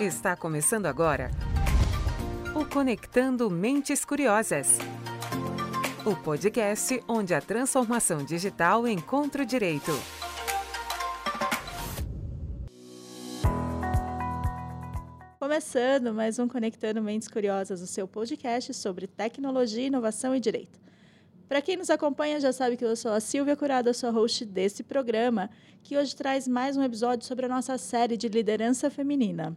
Está começando agora o Conectando Mentes Curiosas. O podcast onde a transformação digital encontra o direito. Começando mais um Conectando Mentes Curiosas, o seu podcast sobre tecnologia, inovação e direito. Para quem nos acompanha já sabe que eu sou a Silvia Curado, sou host desse programa, que hoje traz mais um episódio sobre a nossa série de liderança feminina.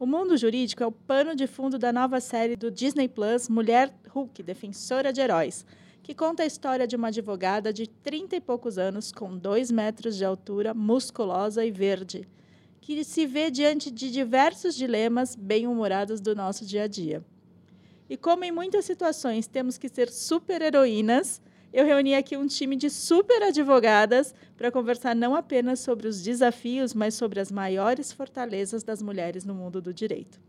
O mundo jurídico é o pano de fundo da nova série do Disney Plus Mulher Hulk, Defensora de Heróis, que conta a história de uma advogada de 30 e poucos anos, com 2 metros de altura, musculosa e verde, que se vê diante de diversos dilemas bem-humorados do nosso dia a dia. E como em muitas situações temos que ser super-heroínas, eu reuni aqui um time de super advogadas para conversar não apenas sobre os desafios, mas sobre as maiores fortalezas das mulheres no mundo do direito.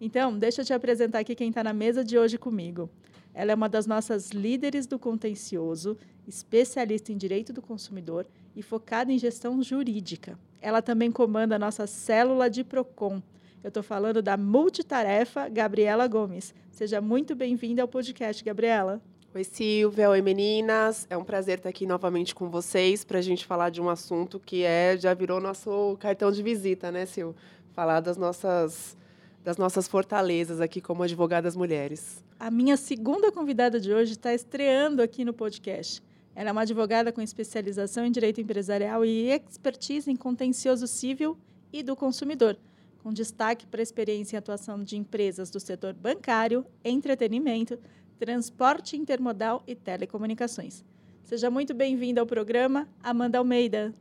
Então, deixa eu te apresentar aqui quem está na mesa de hoje comigo. Ela é uma das nossas líderes do contencioso, especialista em direito do consumidor e focada em gestão jurídica. Ela também comanda a nossa célula de PROCON. Eu estou falando da multitarefa Gabriela Gomes. Seja muito bem-vinda ao podcast, Gabriela. Oi, Silvia. Oi, meninas. É um prazer estar aqui novamente com vocês para a gente falar de um assunto que é já virou nosso cartão de visita, né, Sil? Falar das nossas das nossas fortalezas aqui como advogadas mulheres. A minha segunda convidada de hoje está estreando aqui no podcast. Ela é uma advogada com especialização em direito empresarial e expertise em contencioso civil e do consumidor, com destaque para a experiência em atuação de empresas do setor bancário, entretenimento, transporte intermodal e telecomunicações. Seja muito bem-vinda ao programa, Amanda Almeida.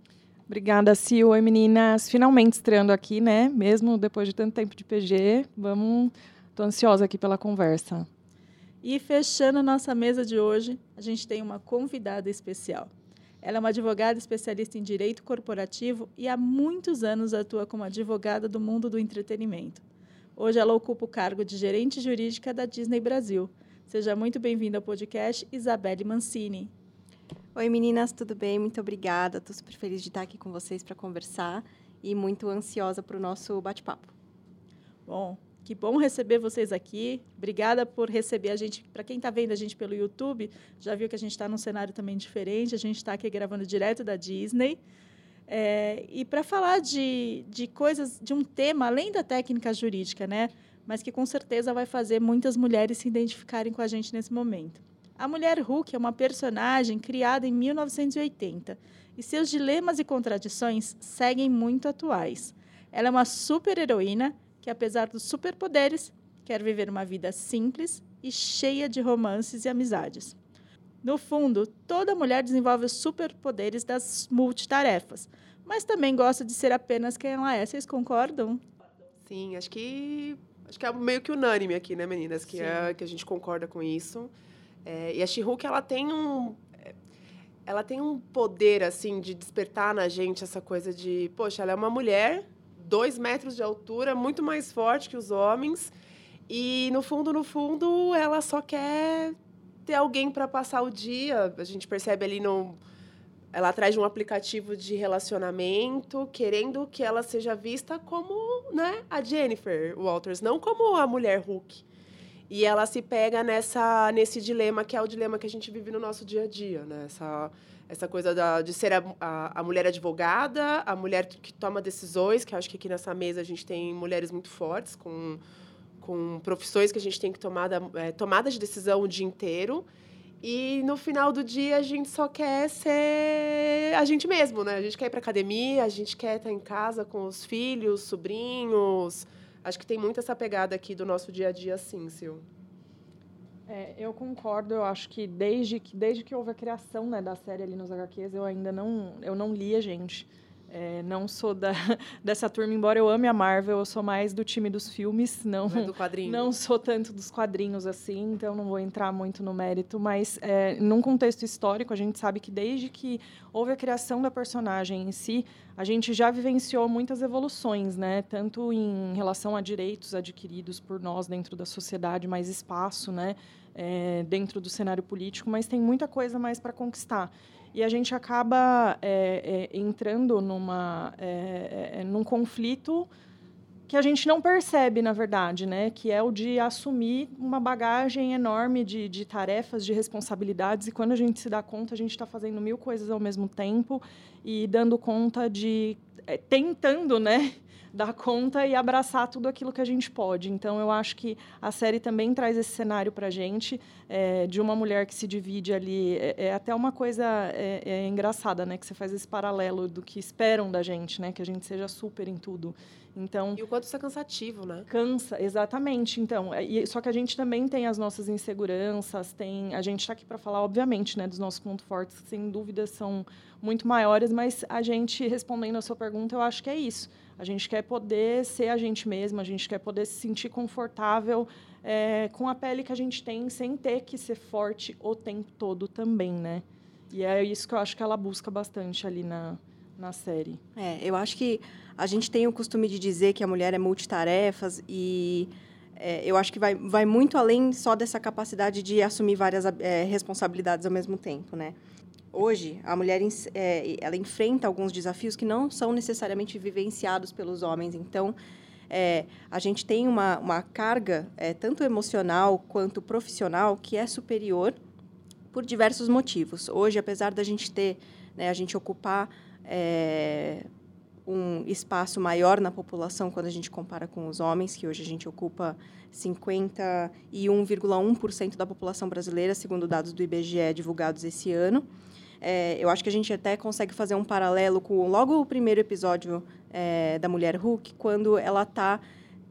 Obrigada, Sil. Oi, meninas. Finalmente estreando aqui, né? Mesmo depois de tanto tempo de PG. Vamos. Estou ansiosa aqui pela conversa. E fechando nossa mesa de hoje, a gente tem uma convidada especial. Ela é uma advogada especialista em direito corporativo e há muitos anos atua como advogada do mundo do entretenimento. Hoje ela ocupa o cargo de gerente jurídica da Disney Brasil. Seja muito bem-vinda ao podcast, Isabelle Mancini. Oi, meninas, tudo bem? Muito obrigada. Estou super feliz de estar aqui com vocês para conversar e muito ansiosa para o nosso bate-papo. Bom, que bom receber vocês aqui. Obrigada por receber a gente. Para quem está vendo a gente pelo YouTube, já viu que a gente está num cenário também diferente. A gente está aqui gravando direto da Disney. É, e para falar de, de coisas, de um tema além da técnica jurídica, né? Mas que com certeza vai fazer muitas mulheres se identificarem com a gente nesse momento. A mulher Hulk é uma personagem criada em 1980 e seus dilemas e contradições seguem muito atuais. Ela é uma super-heroína que, apesar dos superpoderes, quer viver uma vida simples e cheia de romances e amizades. No fundo, toda mulher desenvolve os superpoderes das multitarefas, mas também gosta de ser apenas quem ela é. Vocês concordam? Sim, acho que acho que é meio que unânime aqui, né, meninas? Que, é, que a gente concorda com isso. É, e a she ela tem um... Ela tem um poder, assim, de despertar na gente essa coisa de... Poxa, ela é uma mulher, dois metros de altura, muito mais forte que os homens. E, no fundo, no fundo, ela só quer ter alguém para passar o dia. A gente percebe ali no ela atrás de um aplicativo de relacionamento, querendo que ela seja vista como né, a Jennifer Walters, não como a mulher Hulk. E ela se pega nessa nesse dilema que é o dilema que a gente vive no nosso dia a dia, né? Essa, essa coisa da, de ser a, a, a mulher advogada, a mulher que toma decisões, que acho que aqui nessa mesa a gente tem mulheres muito fortes, com, com profissões que a gente tem que tomar é, tomada de decisão o dia inteiro. E no final do dia a gente só quer ser a gente mesmo, né? A gente quer ir para academia, a gente quer estar em casa com os filhos, sobrinhos. Acho que tem muito essa pegada aqui do nosso dia a dia, sim, Sil. É, eu concordo, eu acho que desde que desde que houve a criação né, da série ali nos HQs, eu ainda não eu não li a gente. É, não sou da, dessa turma, embora eu ame a Marvel, eu sou mais do time dos filmes, não, não, é do quadrinho. não sou tanto dos quadrinhos assim, então não vou entrar muito no mérito, mas é, num contexto histórico, a gente sabe que desde que houve a criação da personagem em si, a gente já vivenciou muitas evoluções, né? tanto em relação a direitos adquiridos por nós dentro da sociedade, mais espaço né? É, dentro do cenário político, mas tem muita coisa mais para conquistar e a gente acaba é, é, entrando numa, é, é, num conflito que a gente não percebe, na verdade, né? Que é o de assumir uma bagagem enorme de, de tarefas, de responsabilidades, e quando a gente se dá conta, a gente está fazendo mil coisas ao mesmo tempo e dando conta de. É, tentando, né? Dar conta e abraçar tudo aquilo que a gente pode. Então, eu acho que a série também traz esse cenário para a gente, é, de uma mulher que se divide ali. É, é até uma coisa é, é, engraçada, né? Que você faz esse paralelo do que esperam da gente, né? Que a gente seja super em tudo. Então, e o quanto isso é cansativo, né? Cansa, exatamente. Então, é, e, só que a gente também tem as nossas inseguranças, tem, a gente está aqui para falar, obviamente, né, dos nossos pontos fortes, que sem dúvida são muito maiores, mas a gente respondendo a sua pergunta, eu acho que é isso. A gente quer poder ser a gente mesma, a gente quer poder se sentir confortável é, com a pele que a gente tem, sem ter que ser forte o tempo todo também, né? E é isso que eu acho que ela busca bastante ali na, na série. É, eu acho que a gente tem o costume de dizer que a mulher é multitarefas e é, eu acho que vai, vai muito além só dessa capacidade de assumir várias é, responsabilidades ao mesmo tempo, né? Hoje a mulher é, ela enfrenta alguns desafios que não são necessariamente vivenciados pelos homens. Então, é, a gente tem uma, uma carga é, tanto emocional quanto profissional que é superior por diversos motivos. Hoje, apesar da gente ter, né, a gente ocupar é, um espaço maior na população quando a gente compara com os homens, que hoje a gente ocupa 51,1% da população brasileira, segundo dados do IBGE divulgados esse ano. É, eu acho que a gente até consegue fazer um paralelo com logo o primeiro episódio é, da Mulher Hulk, quando ela está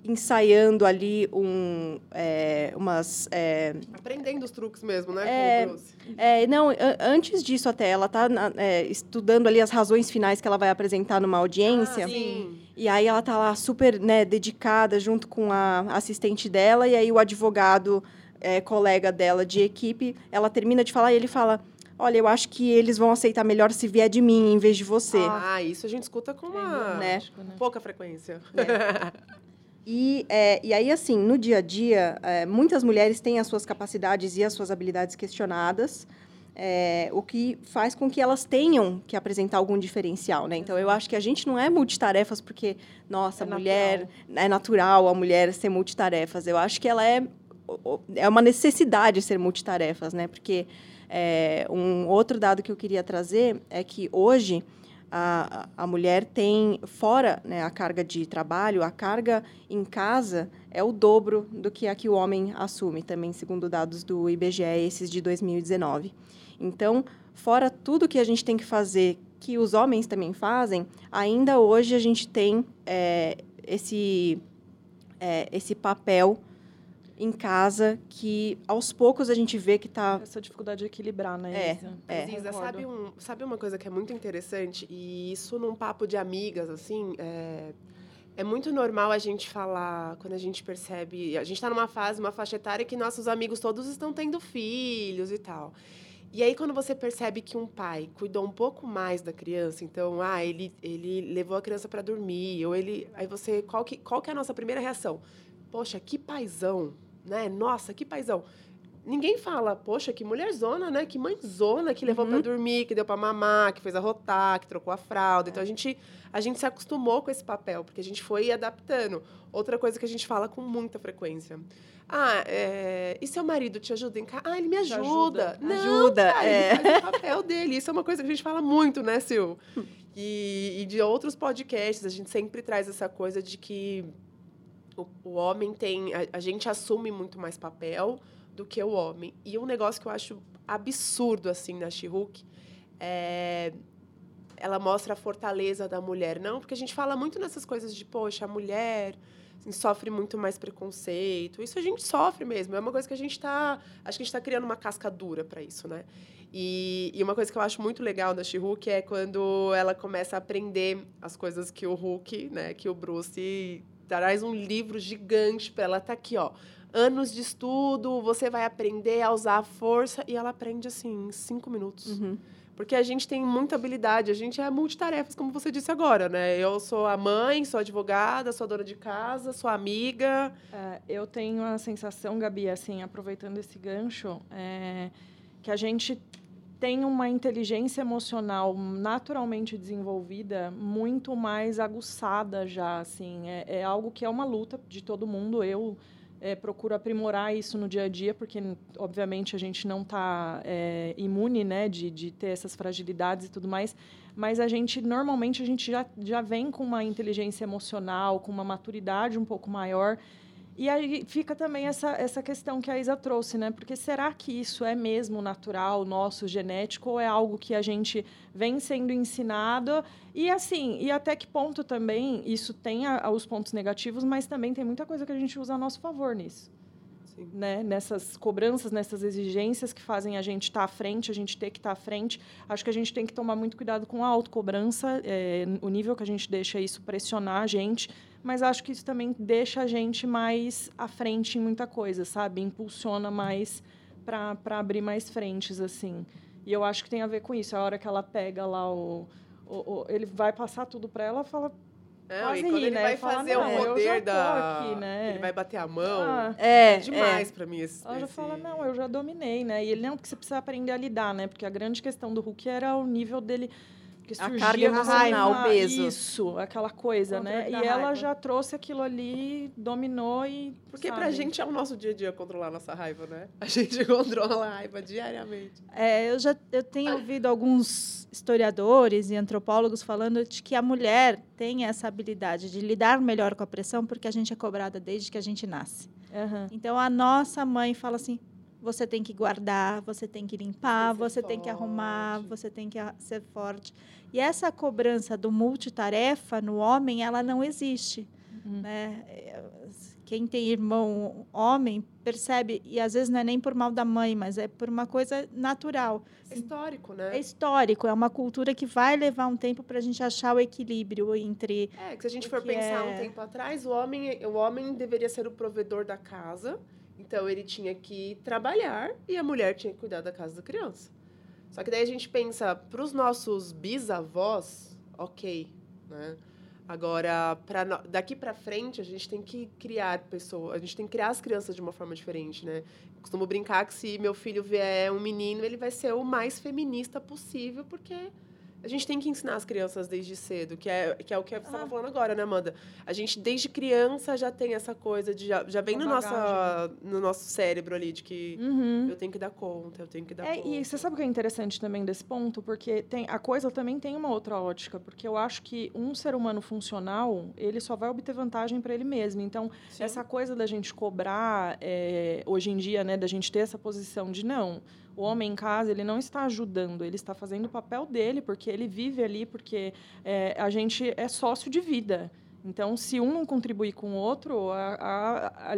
ensaiando ali um, é, umas... É, Aprendendo os truques mesmo, né? É, é, não, antes disso até, ela está é, estudando ali as razões finais que ela vai apresentar numa audiência. Ah, sim. E aí ela está lá super né, dedicada junto com a assistente dela, e aí o advogado, é, colega dela de equipe, ela termina de falar e ele fala olha, eu acho que eles vão aceitar melhor se vier de mim em vez de você. Ah, isso a gente escuta com uma né? né? pouca frequência. É. E, é, e aí, assim, no dia a dia, é, muitas mulheres têm as suas capacidades e as suas habilidades questionadas, é, o que faz com que elas tenham que apresentar algum diferencial, né? Então, eu acho que a gente não é multitarefas porque, nossa, é a mulher... Natural. É natural a mulher ser multitarefas. Eu acho que ela é... É uma necessidade ser multitarefas, né? Porque é, um outro dado que eu queria trazer é que hoje a, a mulher tem, fora né, a carga de trabalho, a carga em casa é o dobro do que a que o homem assume, também segundo dados do IBGE, esses de 2019. Então, fora tudo que a gente tem que fazer, que os homens também fazem, ainda hoje a gente tem é, esse, é, esse papel em casa que aos poucos a gente vê que está essa dificuldade de equilibrar, né? É, Isa? é. Isa, sabe, um, sabe uma coisa que é muito interessante e isso num papo de amigas assim, é, é muito normal a gente falar quando a gente percebe, a gente está numa fase, uma faixa etária que nossos amigos todos estão tendo filhos e tal. E aí, quando você percebe que um pai cuidou um pouco mais da criança, então, ah, ele, ele levou a criança para dormir, ou ele. Aí você. Qual que, qual que é a nossa primeira reação? Poxa, que paizão, né? Nossa, que paizão. Ninguém fala, poxa, que mulherzona, né? Que mãezona que levou uhum. para dormir, que deu para mamar, que fez arrotar, que trocou a fralda. Então a gente a gente se acostumou com esse papel, porque a gente foi adaptando. Outra coisa que a gente fala com muita frequência. Ah, é... e seu marido te ajuda em casa? Ah, ele me ajuda. ajuda. Não, ajuda, cara, é. ele faz o papel dele. Isso é uma coisa que a gente fala muito, né, Sil? E, e de outros podcasts, a gente sempre traz essa coisa de que o, o homem tem. A, a, gente assume muito mais papel do que o homem. E um negócio que eu acho absurdo, assim, na she é. Ela mostra a fortaleza da mulher. Não, porque a gente fala muito nessas coisas de, poxa, a mulher assim, sofre muito mais preconceito. Isso a gente sofre mesmo. É uma coisa que a gente está. Acho que a gente está criando uma casca dura para isso, né? E, e, uma coisa que eu acho muito legal da she é quando ela começa a aprender as coisas que o Hulk, né, que o Bruce traz um livro gigante para ela. Tá aqui, ó. Anos de estudo, você vai aprender a usar a força. E ela aprende, assim, em cinco minutos. Uhum. Porque a gente tem muita habilidade, a gente é multitarefas, como você disse agora, né? Eu sou a mãe, sou advogada, sou dona de casa, sou amiga. É, eu tenho a sensação, Gabi, assim, aproveitando esse gancho, é, que a gente tem uma inteligência emocional naturalmente desenvolvida muito mais aguçada já assim. É, é algo que é uma luta de todo mundo. Eu é, procuro aprimorar isso no dia a dia porque obviamente a gente não está é, imune né de, de ter essas fragilidades e tudo mais. Mas a gente normalmente a gente já, já vem com uma inteligência emocional com uma maturidade um pouco maior e aí fica também essa, essa questão que a Isa trouxe, né? Porque será que isso é mesmo natural, nosso, genético, ou é algo que a gente vem sendo ensinado? E assim, e até que ponto também isso tem a, os pontos negativos, mas também tem muita coisa que a gente usa a nosso favor nisso. Né? Nessas cobranças, nessas exigências que fazem a gente estar tá à frente, a gente ter que estar tá à frente. Acho que a gente tem que tomar muito cuidado com a autocobrança, é, o nível que a gente deixa isso pressionar a gente mas acho que isso também deixa a gente mais à frente em muita coisa, sabe? Impulsiona mais para abrir mais frentes, assim. E eu acho que tem a ver com isso. A hora que ela pega lá o. o, o ele vai passar tudo para ela, fala. Não, quase e quando ele né? vai fazer fala, o poder da. Aqui, né? Ele vai bater a mão. Ah, é, é demais é. para mim esse. Ela já esse... fala, não, eu já dominei, né? E ele não, porque você precisa aprender a lidar, né? Porque a grande questão do Hulk era o nível dele porque a carga emocional, o peso. Isso, aquela coisa, Contra né? E raiva. ela já trouxe aquilo ali, dominou e. Porque sabe? pra gente é o nosso dia a dia controlar a nossa raiva, né? A gente controla a raiva diariamente. É, eu já eu tenho ouvido alguns historiadores e antropólogos falando de que a mulher tem essa habilidade de lidar melhor com a pressão porque a gente é cobrada desde que a gente nasce. Uhum. Então a nossa mãe fala assim: você tem que guardar, você tem que limpar, você tem que arrumar, você tem que ser forte. E essa cobrança do multitarefa no homem, ela não existe. Uhum. Né? Quem tem irmão homem percebe, e às vezes não é nem por mal da mãe, mas é por uma coisa natural. É histórico, né? É histórico, é uma cultura que vai levar um tempo para a gente achar o equilíbrio entre. É, que se a gente for pensar é... um tempo atrás, o homem, o homem deveria ser o provedor da casa então ele tinha que trabalhar e a mulher tinha que cuidar da casa da criança. Só que daí a gente pensa, para os nossos bisavós, ok, né? Agora, pra, daqui para frente, a gente tem que criar pessoas, a gente tem que criar as crianças de uma forma diferente, né? Eu costumo brincar que se meu filho vier um menino, ele vai ser o mais feminista possível, porque a gente tem que ensinar as crianças desde cedo, que é, que é o que você estava ah. falando agora, né, Amanda? A gente, desde criança, já tem essa coisa de. Já, já vem no, nossa, no nosso cérebro ali, de que uhum. eu tenho que dar conta, eu tenho que dar é, conta. E você sabe o que é interessante também desse ponto? Porque tem, a coisa também tem uma outra ótica, porque eu acho que um ser humano funcional, ele só vai obter vantagem para ele mesmo. Então, Sim. essa coisa da gente cobrar, é, hoje em dia, né, da gente ter essa posição de não o homem em casa ele não está ajudando, ele está fazendo o papel dele, porque ele vive ali, porque é, a gente é sócio de vida. Então, se um não contribuir com o outro, a, a, a,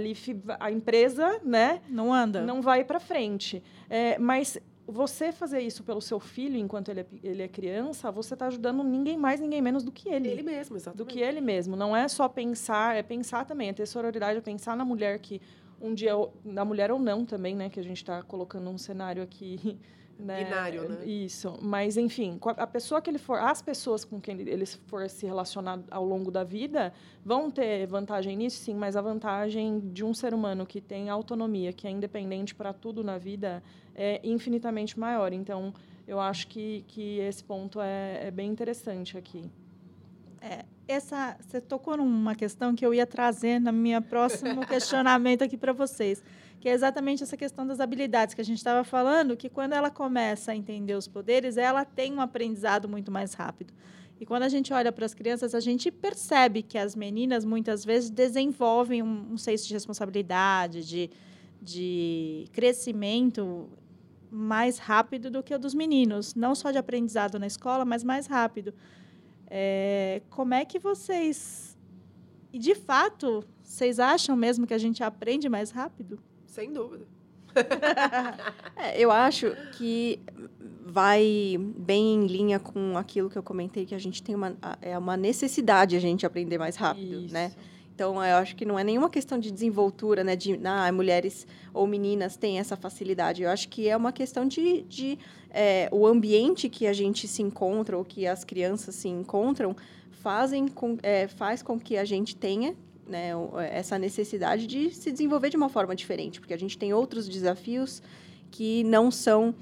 a empresa né, não anda, não vai para frente. É, mas você fazer isso pelo seu filho enquanto ele é, ele é criança, você está ajudando ninguém mais, ninguém menos do que ele. Ele mesmo, exatamente. Do que ele mesmo. Não é só pensar, é pensar também, é ter sororidade, é pensar na mulher que um dia na mulher ou não também, né? Que a gente está colocando um cenário aqui. Né? Binário, né? Isso. Mas, enfim, a pessoa que ele for, as pessoas com quem ele for se relacionar ao longo da vida vão ter vantagem nisso, sim, mas a vantagem de um ser humano que tem autonomia, que é independente para tudo na vida, é infinitamente maior. Então, eu acho que, que esse ponto é, é bem interessante aqui. É, essa, você tocou numa questão que eu ia trazer na minha próximo questionamento aqui para vocês, que é exatamente essa questão das habilidades que a gente estava falando, que quando ela começa a entender os poderes, ela tem um aprendizado muito mais rápido. E quando a gente olha para as crianças, a gente percebe que as meninas muitas vezes desenvolvem um, um senso de responsabilidade, de, de crescimento mais rápido do que o dos meninos, não só de aprendizado na escola, mas mais rápido. É, como é que vocês. E de fato, vocês acham mesmo que a gente aprende mais rápido? Sem dúvida. é, eu acho que vai bem em linha com aquilo que eu comentei, que a gente tem uma, é uma necessidade a gente aprender mais rápido, né? Isso. né? Então, eu acho que não é nenhuma questão de desenvoltura, né? De ah, mulheres ou meninas têm essa facilidade. Eu acho que é uma questão de, de é, o ambiente que a gente se encontra ou que as crianças se encontram fazem com, é, faz com que a gente tenha né, essa necessidade de se desenvolver de uma forma diferente, porque a gente tem outros desafios que não são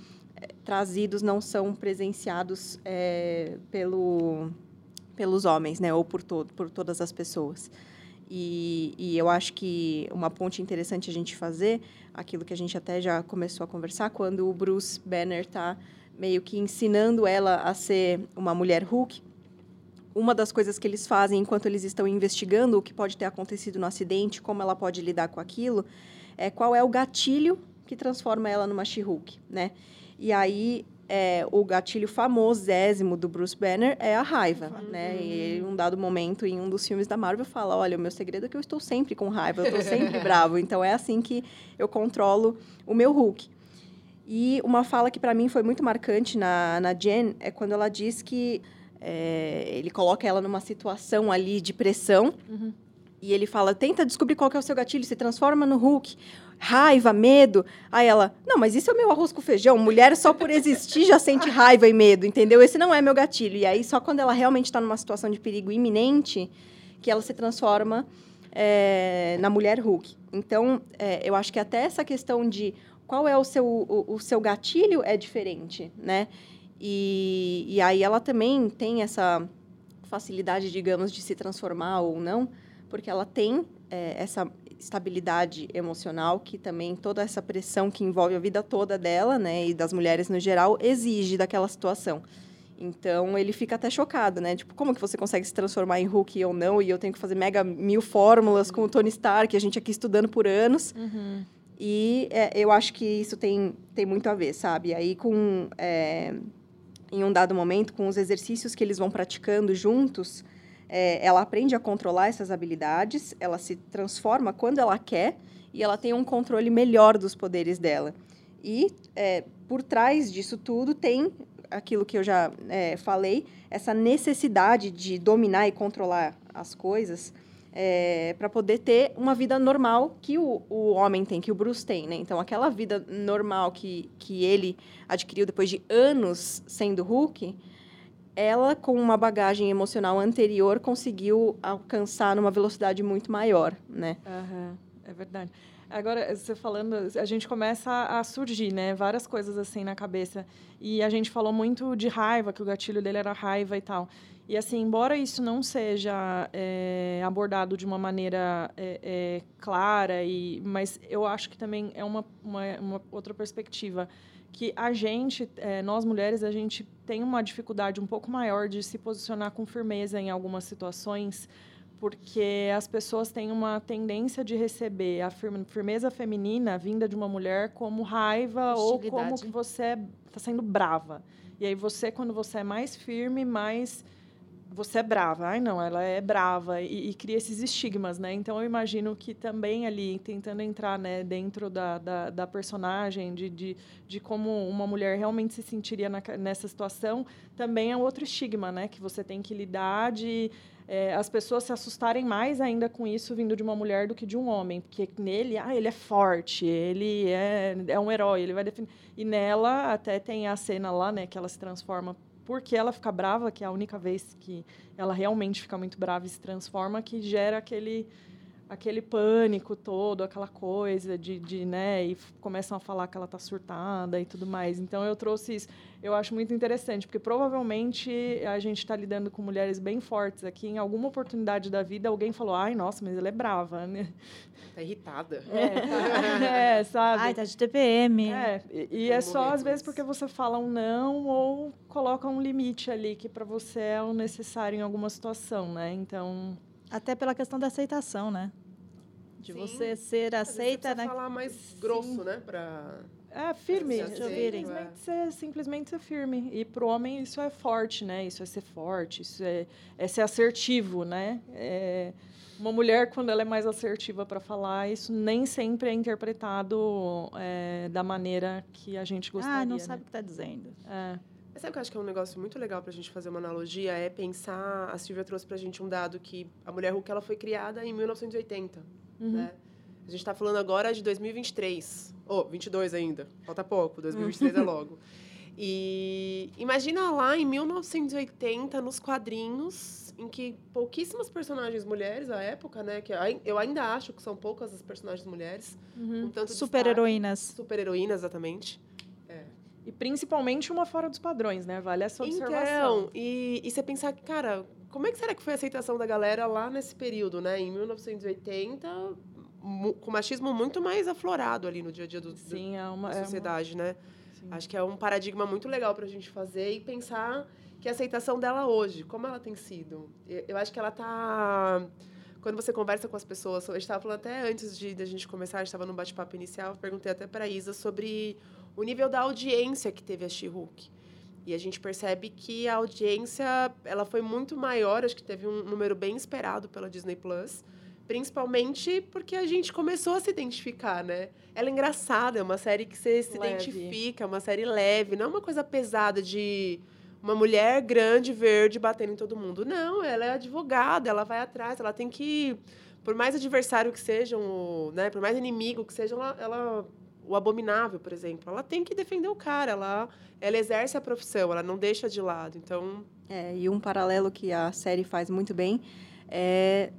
trazidos, não são presenciados é, pelo, pelos homens, né? Ou por, todo, por todas as pessoas. E, e, eu acho que uma ponte interessante a gente fazer, aquilo que a gente até já começou a conversar, quando o Bruce Banner está meio que ensinando ela a ser uma mulher Hulk, uma das coisas que eles fazem enquanto eles estão investigando o que pode ter acontecido no acidente, como ela pode lidar com aquilo, é qual é o gatilho que transforma ela numa She-Hulk, né? E aí é, o gatilho famosésimo do Bruce Banner é a raiva, uhum. né? E ele, em um dado momento, em um dos filmes da Marvel, fala, olha, o meu segredo é que eu estou sempre com raiva, eu estou sempre bravo. Então, é assim que eu controlo o meu Hulk. E uma fala que, para mim, foi muito marcante na, na Jen é quando ela diz que é, ele coloca ela numa situação ali de pressão. Uhum. E ele fala: tenta descobrir qual é o seu gatilho, se transforma no Hulk. Raiva, medo. Aí ela: não, mas isso é o meu arroz com feijão. Mulher só por existir já sente raiva e medo, entendeu? Esse não é meu gatilho. E aí, só quando ela realmente está numa situação de perigo iminente, que ela se transforma é, na mulher Hulk. Então, é, eu acho que até essa questão de qual é o seu, o, o seu gatilho é diferente, né? E, e aí ela também tem essa facilidade, digamos, de se transformar ou não, porque ela tem é, essa estabilidade emocional que também toda essa pressão que envolve a vida toda dela, né, e das mulheres no geral, exige daquela situação. Então ele fica até chocado, né? Tipo, como que você consegue se transformar em Hulk ou não? E eu tenho que fazer mega mil fórmulas com o Tony Stark, a gente aqui estudando por anos. Uhum. E é, eu acho que isso tem, tem muito a ver, sabe? Aí com é, em um dado momento, com os exercícios que eles vão praticando juntos, é, ela aprende a controlar essas habilidades, ela se transforma quando ela quer e ela tem um controle melhor dos poderes dela. E é, por trás disso tudo tem aquilo que eu já é, falei, essa necessidade de dominar e controlar as coisas é, para poder ter uma vida normal que o, o homem tem, que o Bruce tem, né? Então, aquela vida normal que, que ele adquiriu depois de anos sendo Hulk, ela, com uma bagagem emocional anterior, conseguiu alcançar numa velocidade muito maior, né? Uhum, é verdade. Agora, você falando, a gente começa a surgir, né? Várias coisas assim na cabeça. E a gente falou muito de raiva, que o gatilho dele era raiva e tal. E assim, embora isso não seja é, abordado de uma maneira é, é, clara, e, mas eu acho que também é uma, uma, uma outra perspectiva que a gente, nós mulheres, a gente tem uma dificuldade um pouco maior de se posicionar com firmeza em algumas situações, porque as pessoas têm uma tendência de receber a firmeza feminina vinda de uma mulher como raiva ou como que você está sendo brava. E aí você, quando você é mais firme, mais você é brava. Ai, não, ela é brava. E, e, cria esses estigmas, né? Então, eu imagino que também ali, tentando entrar né, dentro da, da, da personagem, de, de, de como uma mulher realmente se sentiria na, nessa situação, também é outro estigma, né? Que você tem que lidar de... É, as pessoas se assustarem mais ainda com isso vindo de uma mulher do que de um homem, porque nele, ah, ele é forte, ele é, é um herói, ele vai definir. E nela até tem a cena lá, né, que ela se transforma porque ela fica brava, que é a única vez que ela realmente fica muito brava e se transforma, que gera aquele aquele pânico todo, aquela coisa de, de né, e começam a falar que ela está surtada e tudo mais. Então eu trouxe isso. Eu acho muito interessante, porque provavelmente a gente está lidando com mulheres bem fortes aqui. Em alguma oportunidade da vida, alguém falou: ai, nossa, mas ela é brava, né? Tá irritada. É, é sabe? Ai, tá de TPM. É, e, e é só às vezes porque você fala um não ou coloca um limite ali que para você é o necessário em alguma situação, né? Então. Até pela questão da aceitação, né? De Sim. você ser aceita. Você falar mais grosso, Sim. né? Pra... É, firme. Simplesmente, é. ser, simplesmente ser firme. E para o homem isso é forte, né? Isso é ser forte, isso é, é ser assertivo, né? É, uma mulher, quando ela é mais assertiva para falar, isso nem sempre é interpretado é, da maneira que a gente gostaria. Ah, não né? sabe o que está dizendo. É. Mas sabe o que eu acho que é um negócio muito legal para a gente fazer uma analogia? É pensar... A Silvia trouxe para a gente um dado que a mulher Hulk ela foi criada em 1980, uhum. né? A gente está falando agora de 2023. Ou, oh, 22 ainda. Falta pouco, 2023 é logo. E imagina lá em 1980, nos quadrinhos, em que pouquíssimas personagens mulheres, à época, né? Que eu ainda acho que são poucas as personagens mulheres. Uhum. Um Super-heroínas. Super-heroínas, exatamente. É. E principalmente uma fora dos padrões, né? Vale essa observação. Então, e, e você pensar, cara, como é que será que foi a aceitação da galera lá nesse período, né? Em 1980, com machismo muito mais aflorado ali no dia a dia do, Sim, é uma, da sociedade, é uma... né? Sim. Acho que é um paradigma muito legal para a gente fazer e pensar que a aceitação dela hoje, como ela tem sido. Eu, eu acho que ela está quando você conversa com as pessoas, a gente estava falando até antes de, a gente começar, a gente estava no bate-papo inicial, perguntei até para Isa sobre o nível da audiência que teve a She-Hulk. E a gente percebe que a audiência ela foi muito maior, acho que teve um número bem esperado pela Disney Plus, principalmente porque a gente começou a se identificar, né? Ela é engraçada, é uma série que você se leve. identifica, é uma série leve, não é uma coisa pesada de uma mulher grande, verde, batendo em todo mundo. Não, ela é advogada, ela vai atrás, ela tem que. Por mais adversário que sejam, né, por mais inimigo que seja, ela, ela o abominável, por exemplo, ela tem que defender o cara, ela, ela exerce a profissão, ela não deixa de lado. Então. É, e um paralelo que a série faz muito bem é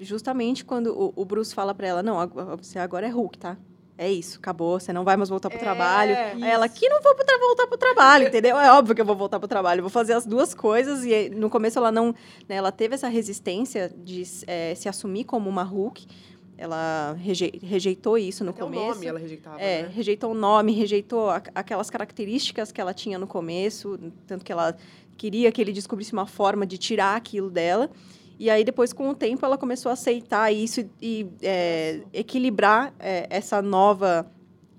justamente quando o, o Bruce fala para ela: não, você agora é Hulk, tá? é isso, acabou, você não vai mais voltar pro é, trabalho. Isso. Aí ela, que não vou pra, voltar pro trabalho, entendeu? É óbvio que eu vou voltar pro trabalho, vou fazer as duas coisas. E no começo ela não, né, ela teve essa resistência de é, se assumir como uma Hulk. Ela rejeitou isso no Até começo. o nome ela rejeitava, É, né? rejeitou o nome, rejeitou aquelas características que ela tinha no começo, tanto que ela queria que ele descobrisse uma forma de tirar aquilo dela. E aí, depois, com o tempo, ela começou a aceitar isso e, e é, equilibrar é, essa nova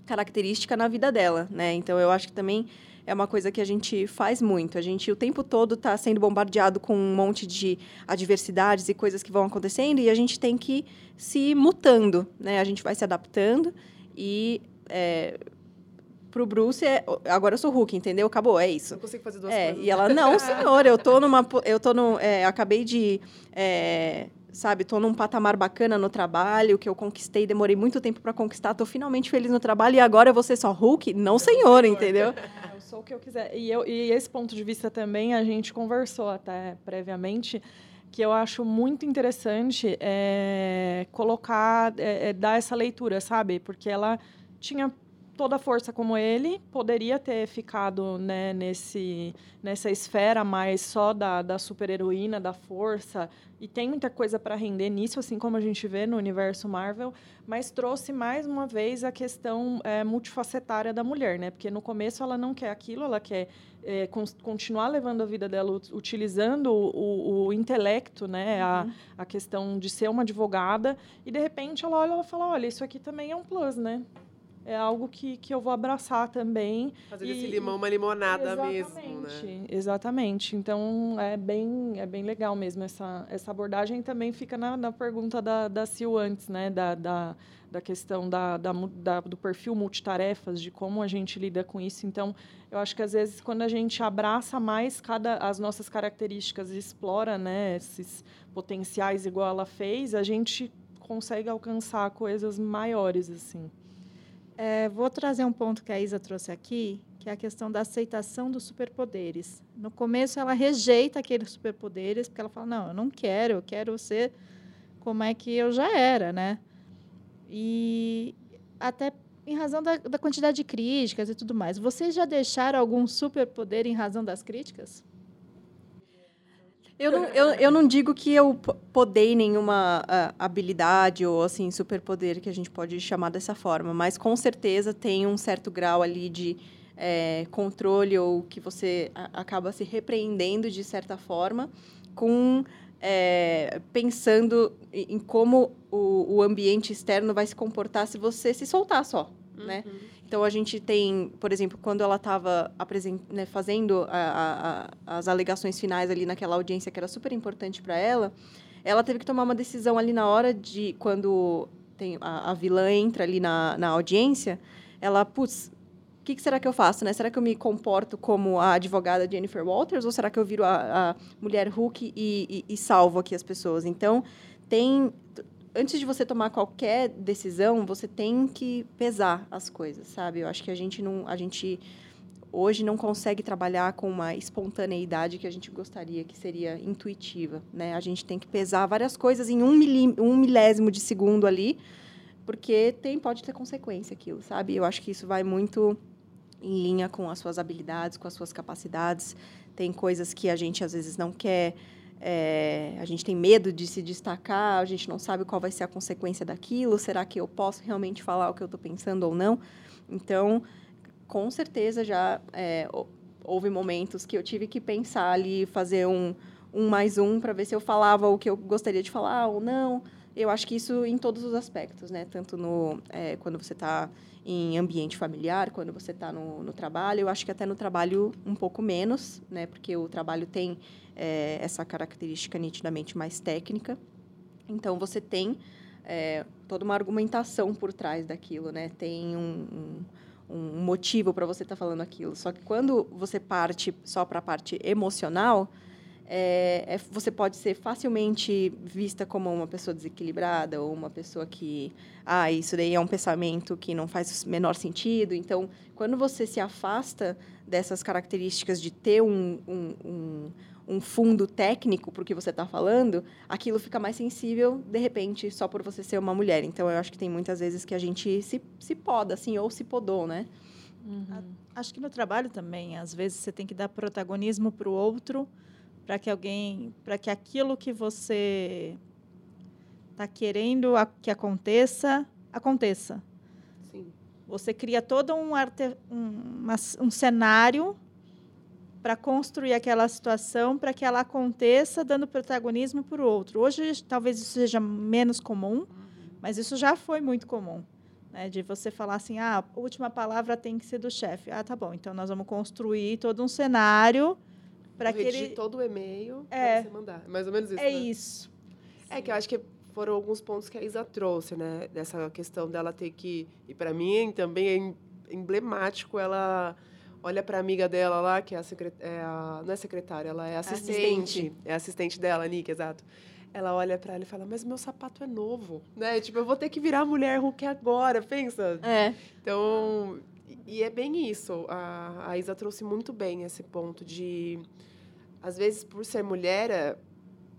característica na vida dela, né? Então, eu acho que também é uma coisa que a gente faz muito. A gente, o tempo todo, está sendo bombardeado com um monte de adversidades e coisas que vão acontecendo e a gente tem que se mutando, né? A gente vai se adaptando e... É, pro Bruce é, agora eu sou Hulk, entendeu? Acabou, é isso. Não consigo fazer duas é, coisas. E ela, não, senhor, eu tô numa. Eu tô no. É, acabei de. É, sabe, tô num patamar bacana no trabalho, que eu conquistei, demorei muito tempo para conquistar, tô finalmente feliz no trabalho e agora você só Hulk? Não, senhor, entendeu? Sou o que eu quiser. E, eu, e esse ponto de vista também a gente conversou até previamente que eu acho muito interessante é, colocar, é, é, dar essa leitura, sabe? Porque ela tinha toda a força como ele, poderia ter ficado né, nesse, nessa esfera mais só da, da super-heroína, da força, e tem muita coisa para render nisso, assim como a gente vê no universo Marvel, mas trouxe mais uma vez a questão é, multifacetária da mulher, né? Porque no começo ela não quer aquilo, ela quer é, con continuar levando a vida dela utilizando o, o, o intelecto, né? Uhum. A, a questão de ser uma advogada, e de repente ela olha e fala: olha, isso aqui também é um plus, né? É algo que, que eu vou abraçar também. Fazer desse limão uma limonada exatamente, mesmo, né? Exatamente. Então, é bem, é bem legal mesmo essa, essa abordagem. Também fica na, na pergunta da, da Sil antes, né? Da, da, da questão da, da, da, do perfil multitarefas, de como a gente lida com isso. Então, eu acho que, às vezes, quando a gente abraça mais cada as nossas características e explora né, esses potenciais igual ela fez, a gente consegue alcançar coisas maiores, assim. É, vou trazer um ponto que a Isa trouxe aqui, que é a questão da aceitação dos superpoderes. No começo, ela rejeita aqueles superpoderes, porque ela fala: não, eu não quero, eu quero ser como é que eu já era, né? E até em razão da, da quantidade de críticas e tudo mais. Vocês já deixaram algum superpoder em razão das críticas? Eu não, eu, eu não digo que eu podei nenhuma uh, habilidade ou assim superpoder que a gente pode chamar dessa forma, mas com certeza tem um certo grau ali de é, controle ou que você acaba se repreendendo de certa forma com é, pensando em como o, o ambiente externo vai se comportar se você se soltar só, né? uhum. né? Então, a gente tem, por exemplo, quando ela estava né, fazendo a, a, as alegações finais ali naquela audiência que era super importante para ela, ela teve que tomar uma decisão ali na hora de, quando tem, a, a vilã entra ali na, na audiência, ela, putz, o que, que, será que eu faço, né? Será que eu me comporto como a advogada Jennifer Walters ou será que eu viro a, a mulher Hulk e, e, e salvo aqui as pessoas? Então, tem antes de você tomar qualquer decisão, você tem que pesar as coisas, sabe? Eu acho que a gente não, a gente hoje não consegue trabalhar com uma espontaneidade que a gente gostaria que seria intuitiva, né? A gente tem que pesar várias coisas em um, milí, um milésimo de segundo ali, porque tem pode ter consequência aquilo, sabe? Eu acho que isso vai muito em linha com as suas habilidades, com as suas capacidades. Tem coisas que a gente às vezes não quer, é, a gente tem medo de se destacar, a gente não sabe qual vai ser a consequência daquilo. Será que eu posso realmente falar o que eu estou pensando ou não? Então, com certeza já é, houve momentos que eu tive que pensar ali, fazer um, um mais um para ver se eu falava o que eu gostaria de falar ou não. Eu acho que isso em todos os aspectos, né? Tanto no é, quando você está em ambiente familiar, quando você está no, no, trabalho. Eu acho que até no trabalho um pouco menos, né? Porque o trabalho tem é, essa característica nitidamente mais técnica. Então você tem é, toda uma argumentação por trás daquilo, né? Tem um, um, um motivo para você estar tá falando aquilo. Só que quando você parte só para a parte emocional, é, é, você pode ser facilmente vista como uma pessoa desequilibrada ou uma pessoa que, ah, isso daí é um pensamento que não faz o menor sentido. Então, quando você se afasta dessas características de ter um, um, um, um fundo técnico para o que você está falando, aquilo fica mais sensível, de repente, só por você ser uma mulher. Então, eu acho que tem muitas vezes que a gente se, se poda, assim, ou se podou, né? Uhum. Acho que no trabalho também, às vezes, você tem que dar protagonismo para o outro para que alguém, para que aquilo que você está querendo que aconteça, aconteça. Sim. Você cria todo um, arte, um, uma, um cenário para construir aquela situação para que ela aconteça, dando protagonismo para o outro. Hoje, talvez isso seja menos comum, mas isso já foi muito comum. Né, de você falar assim, ah, a última palavra tem que ser do chefe. Ah, tá bom, então nós vamos construir todo um cenário para que ele todo o e-mail é, você mandar. Mais ou menos isso. É né? isso. É que eu acho que foram alguns pontos que a Isa trouxe, né? Dessa questão dela ter que. E para mim também é emblemático ela olha para a amiga dela lá, que é a, secret... é a... não é secretária, ela é assistente. assistente. É assistente dela, Nick, exato. Ela olha para ela e fala: "Mas meu sapato é novo", né? Tipo, eu vou ter que virar mulher Hulk agora, pensa. É. Então, e é bem isso. A, a Isa trouxe muito bem esse ponto de, às vezes, por ser mulher,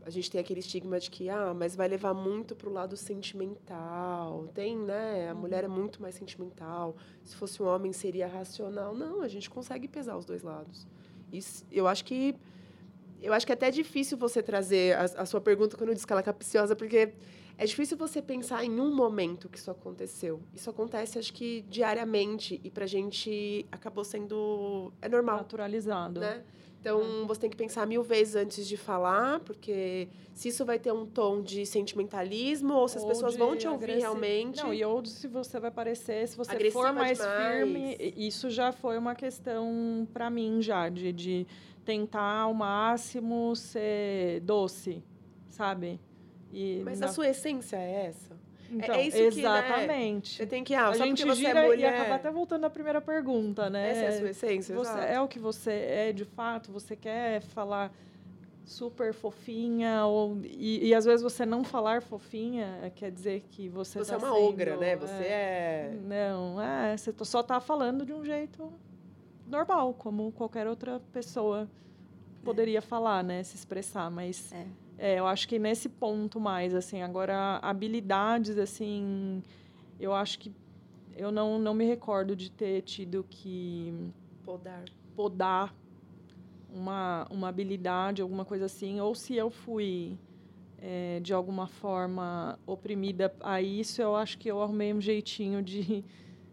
a gente tem aquele estigma de que, ah, mas vai levar muito para o lado sentimental. Tem, né? A uhum. mulher é muito mais sentimental. Se fosse um homem, seria racional. Não, a gente consegue pesar os dois lados. Isso, eu acho que eu acho que é até difícil você trazer a, a sua pergunta quando diz que ela é capciosa, porque é difícil você pensar em um momento que isso aconteceu. Isso acontece, acho que, diariamente. E pra gente acabou sendo. É normal. Naturalizado. Né? Então, é. você tem que pensar mil vezes antes de falar, porque se isso vai ter um tom de sentimentalismo ou se as ou pessoas vão te ouvir realmente. Não, e ou se você vai parecer, se você for mais demais. firme, isso já foi uma questão para mim já, de, de tentar ao máximo ser doce, sabe? E Mas na... a sua essência é essa? É, então, é isso exatamente. Que, né, você tem que ah, a gente é gira é mulher... e acaba até voltando à primeira pergunta, né? Essa é a sua essência, você É o que você é de fato, você quer falar super fofinha ou e, e, às vezes você não falar fofinha quer dizer que você você tá é uma sendo, ogra né você é, é... não é você só está falando de um jeito normal como qualquer outra pessoa poderia é. falar né se expressar mas é. É, eu acho que nesse ponto mais, assim, agora habilidades, assim, eu acho que eu não, não me recordo de ter tido que podar, podar uma, uma habilidade, alguma coisa assim, ou se eu fui é, de alguma forma oprimida a isso, eu acho que eu arrumei um jeitinho de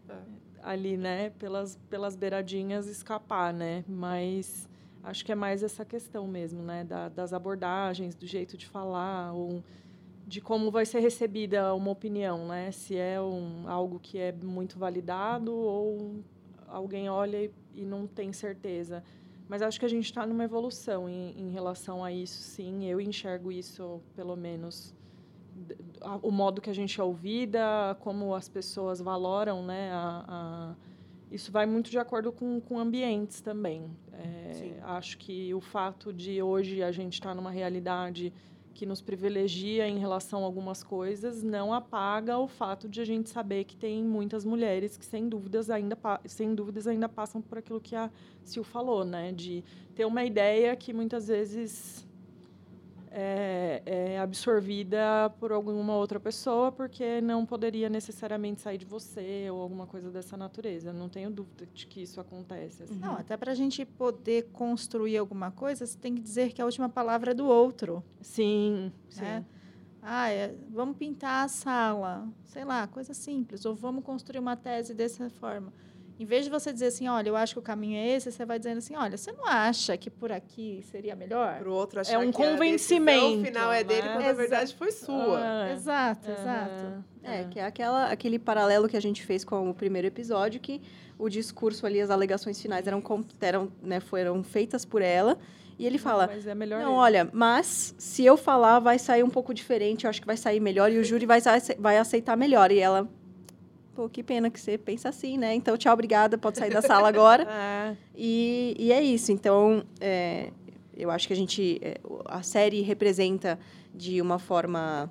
é. ali, né, pelas, pelas beiradinhas escapar, né, mas Acho que é mais essa questão mesmo, né? Da, das abordagens, do jeito de falar, ou de como vai ser recebida uma opinião, né? Se é um, algo que é muito validado ou alguém olha e, e não tem certeza. Mas acho que a gente está numa evolução em, em, relação a isso, sim. Eu enxergo isso, pelo menos, o modo que a gente é ouvida, como as pessoas valoram, né? A, a, isso vai muito de acordo com, com ambientes também. É, acho que o fato de hoje a gente estar tá numa realidade que nos privilegia em relação a algumas coisas não apaga o fato de a gente saber que tem muitas mulheres que sem dúvidas ainda sem dúvidas ainda passam por aquilo que a Sil falou, né, de ter uma ideia que muitas vezes é, é, absorvida por alguma outra pessoa, porque não poderia necessariamente sair de você ou alguma coisa dessa natureza. Não tenho dúvida de que isso acontece. Assim. Não, até para a gente poder construir alguma coisa, você tem que dizer que a última palavra é do outro. Sim, sim. Né? Ah, é, vamos pintar a sala, sei lá, coisa simples. Ou vamos construir uma tese dessa forma. Em vez de você dizer assim, olha, eu acho que o caminho é esse, você vai dizendo assim, olha, você não acha que por aqui seria melhor? Para o outro achar É um que convencimento, decisão final é dele, né? quando na verdade foi sua. Ah, Exato, aham, exato. É, que é aquela, aquele paralelo que a gente fez com o primeiro episódio, que o discurso ali, as alegações finais eram, eram, né, foram feitas por ela. E ele fala, Mas é melhor não, ele. olha, mas se eu falar, vai sair um pouco diferente, eu acho que vai sair melhor e o júri vai, vai aceitar melhor. E ela, pô, que pena que você pensa assim, né? Então, tchau, obrigada, pode sair da sala agora. É, E, e é isso. Então, é, eu acho que a gente. é, a série representa de uma forma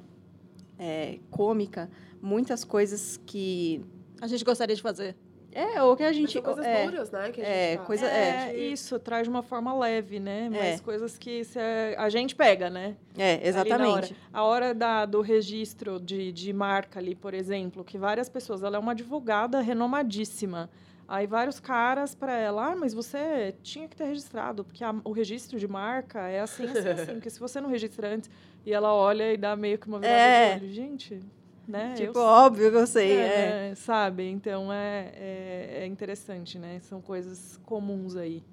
é, cômica muitas coisas que. A gente gostaria de fazer. É, ou que a Mas gente. são coisas é, duras, né? Que a é, gente fala. coisa- é, é. isso, traz de uma forma leve, né? Mas É. coisas que cê- a gente pega, né? é, exatamente. hora. A hora da, do registro de, de marca ali, por exemplo, que várias pessoas, ela é uma advogada renomadíssima. Aí vários caras para ela, ah, mas você tinha que ter registrado, porque a- o registro de marca é assim, assim, assim, porque se você não registra antes, e ela olha e dá meio que uma virada É. de olho, gente, né? Tipo, eu óbvio que eu sei. é, é. né, sabe? Então é, é, é interessante, né? São coisas comuns aí.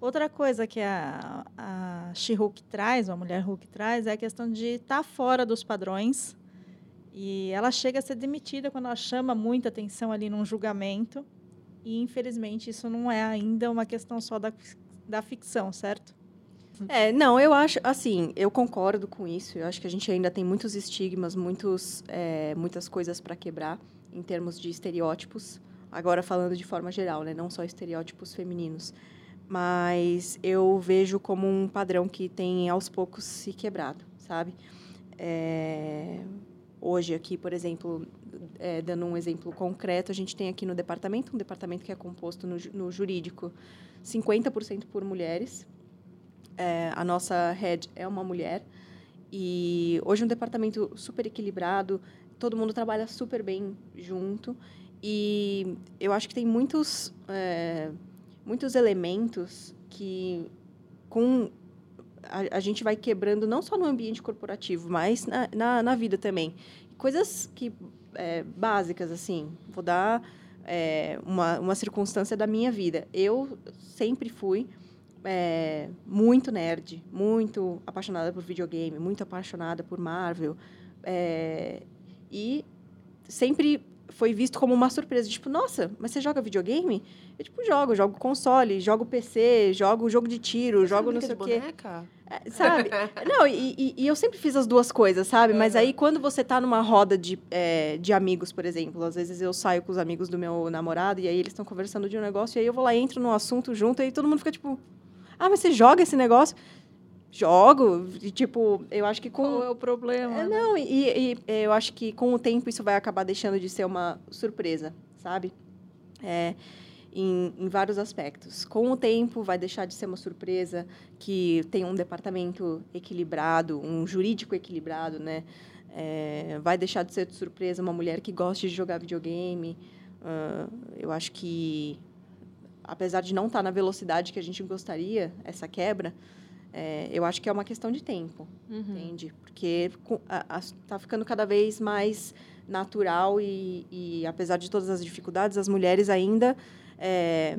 Outra coisa que a, a She-Hulk traz, ou a mulher Hulk traz, é a questão de estar fora dos padrões. E ela chega a ser demitida quando ela chama muita atenção ali num julgamento. E, infelizmente, isso não é ainda uma questão só da, da ficção, certo? É, não, eu acho, assim, eu concordo com isso. Eu acho que a gente ainda tem muitos estigmas, muitos, é, muitas coisas para quebrar em termos de estereótipos. Agora falando de forma geral, né? Não só estereótipos femininos. Mas eu vejo como um padrão que tem aos poucos se quebrado, sabe? É, hoje aqui, por exemplo, é, dando um exemplo concreto, a gente tem aqui no departamento, um departamento que é composto no, no jurídico 50% por mulheres, é, a nossa head é uma mulher. E hoje é um departamento super equilibrado, todo mundo trabalha super bem junto. E eu acho que tem muitos, é, muitos elementos que, com a, a gente vai quebrando não só no ambiente corporativo, mas na, na, na vida também. Coisas que é, básicas, assim. Vou dar é, uma, uma circunstância da minha vida. Eu sempre fui é, muito nerd, muito apaixonada por videogame, muito apaixonada por Marvel. é, e sempre foi visto como uma surpresa. Tipo, nossa, mas você joga videogame? Eu, tipo, jogo. Jogo console, jogo PC, jogo jogo de tiro, jogo não sei o quê. boneca? É, sabe? Não, e, e- e eu sempre fiz as duas coisas, sabe? Mas aí, quando você tá numa roda de, é, de amigos, por exemplo, às vezes eu saio com os amigos do meu namorado e aí eles estão conversando de um negócio, e aí eu vou lá, entro no assunto junto, e aí todo mundo fica tipo, ah, mas você joga esse negócio? Jogo. E, tipo, eu acho que com. Qual é o problema? É, né? não, e, e eu acho que com o tempo isso vai acabar deixando de ser uma surpresa, sabe? É, em, em vários aspectos. Com o tempo vai deixar de ser uma surpresa que tem um departamento equilibrado, um jurídico equilibrado, né? É, vai deixar de ser de surpresa uma mulher que gosta de jogar videogame. Ah, eu acho que, apesar de não estar na velocidade que a gente gostaria, essa quebra, é, eu acho que é uma questão de tempo Uhum. entende? Porque está ficando cada vez mais natural e, e, apesar de todas as dificuldades, as mulheres ainda é,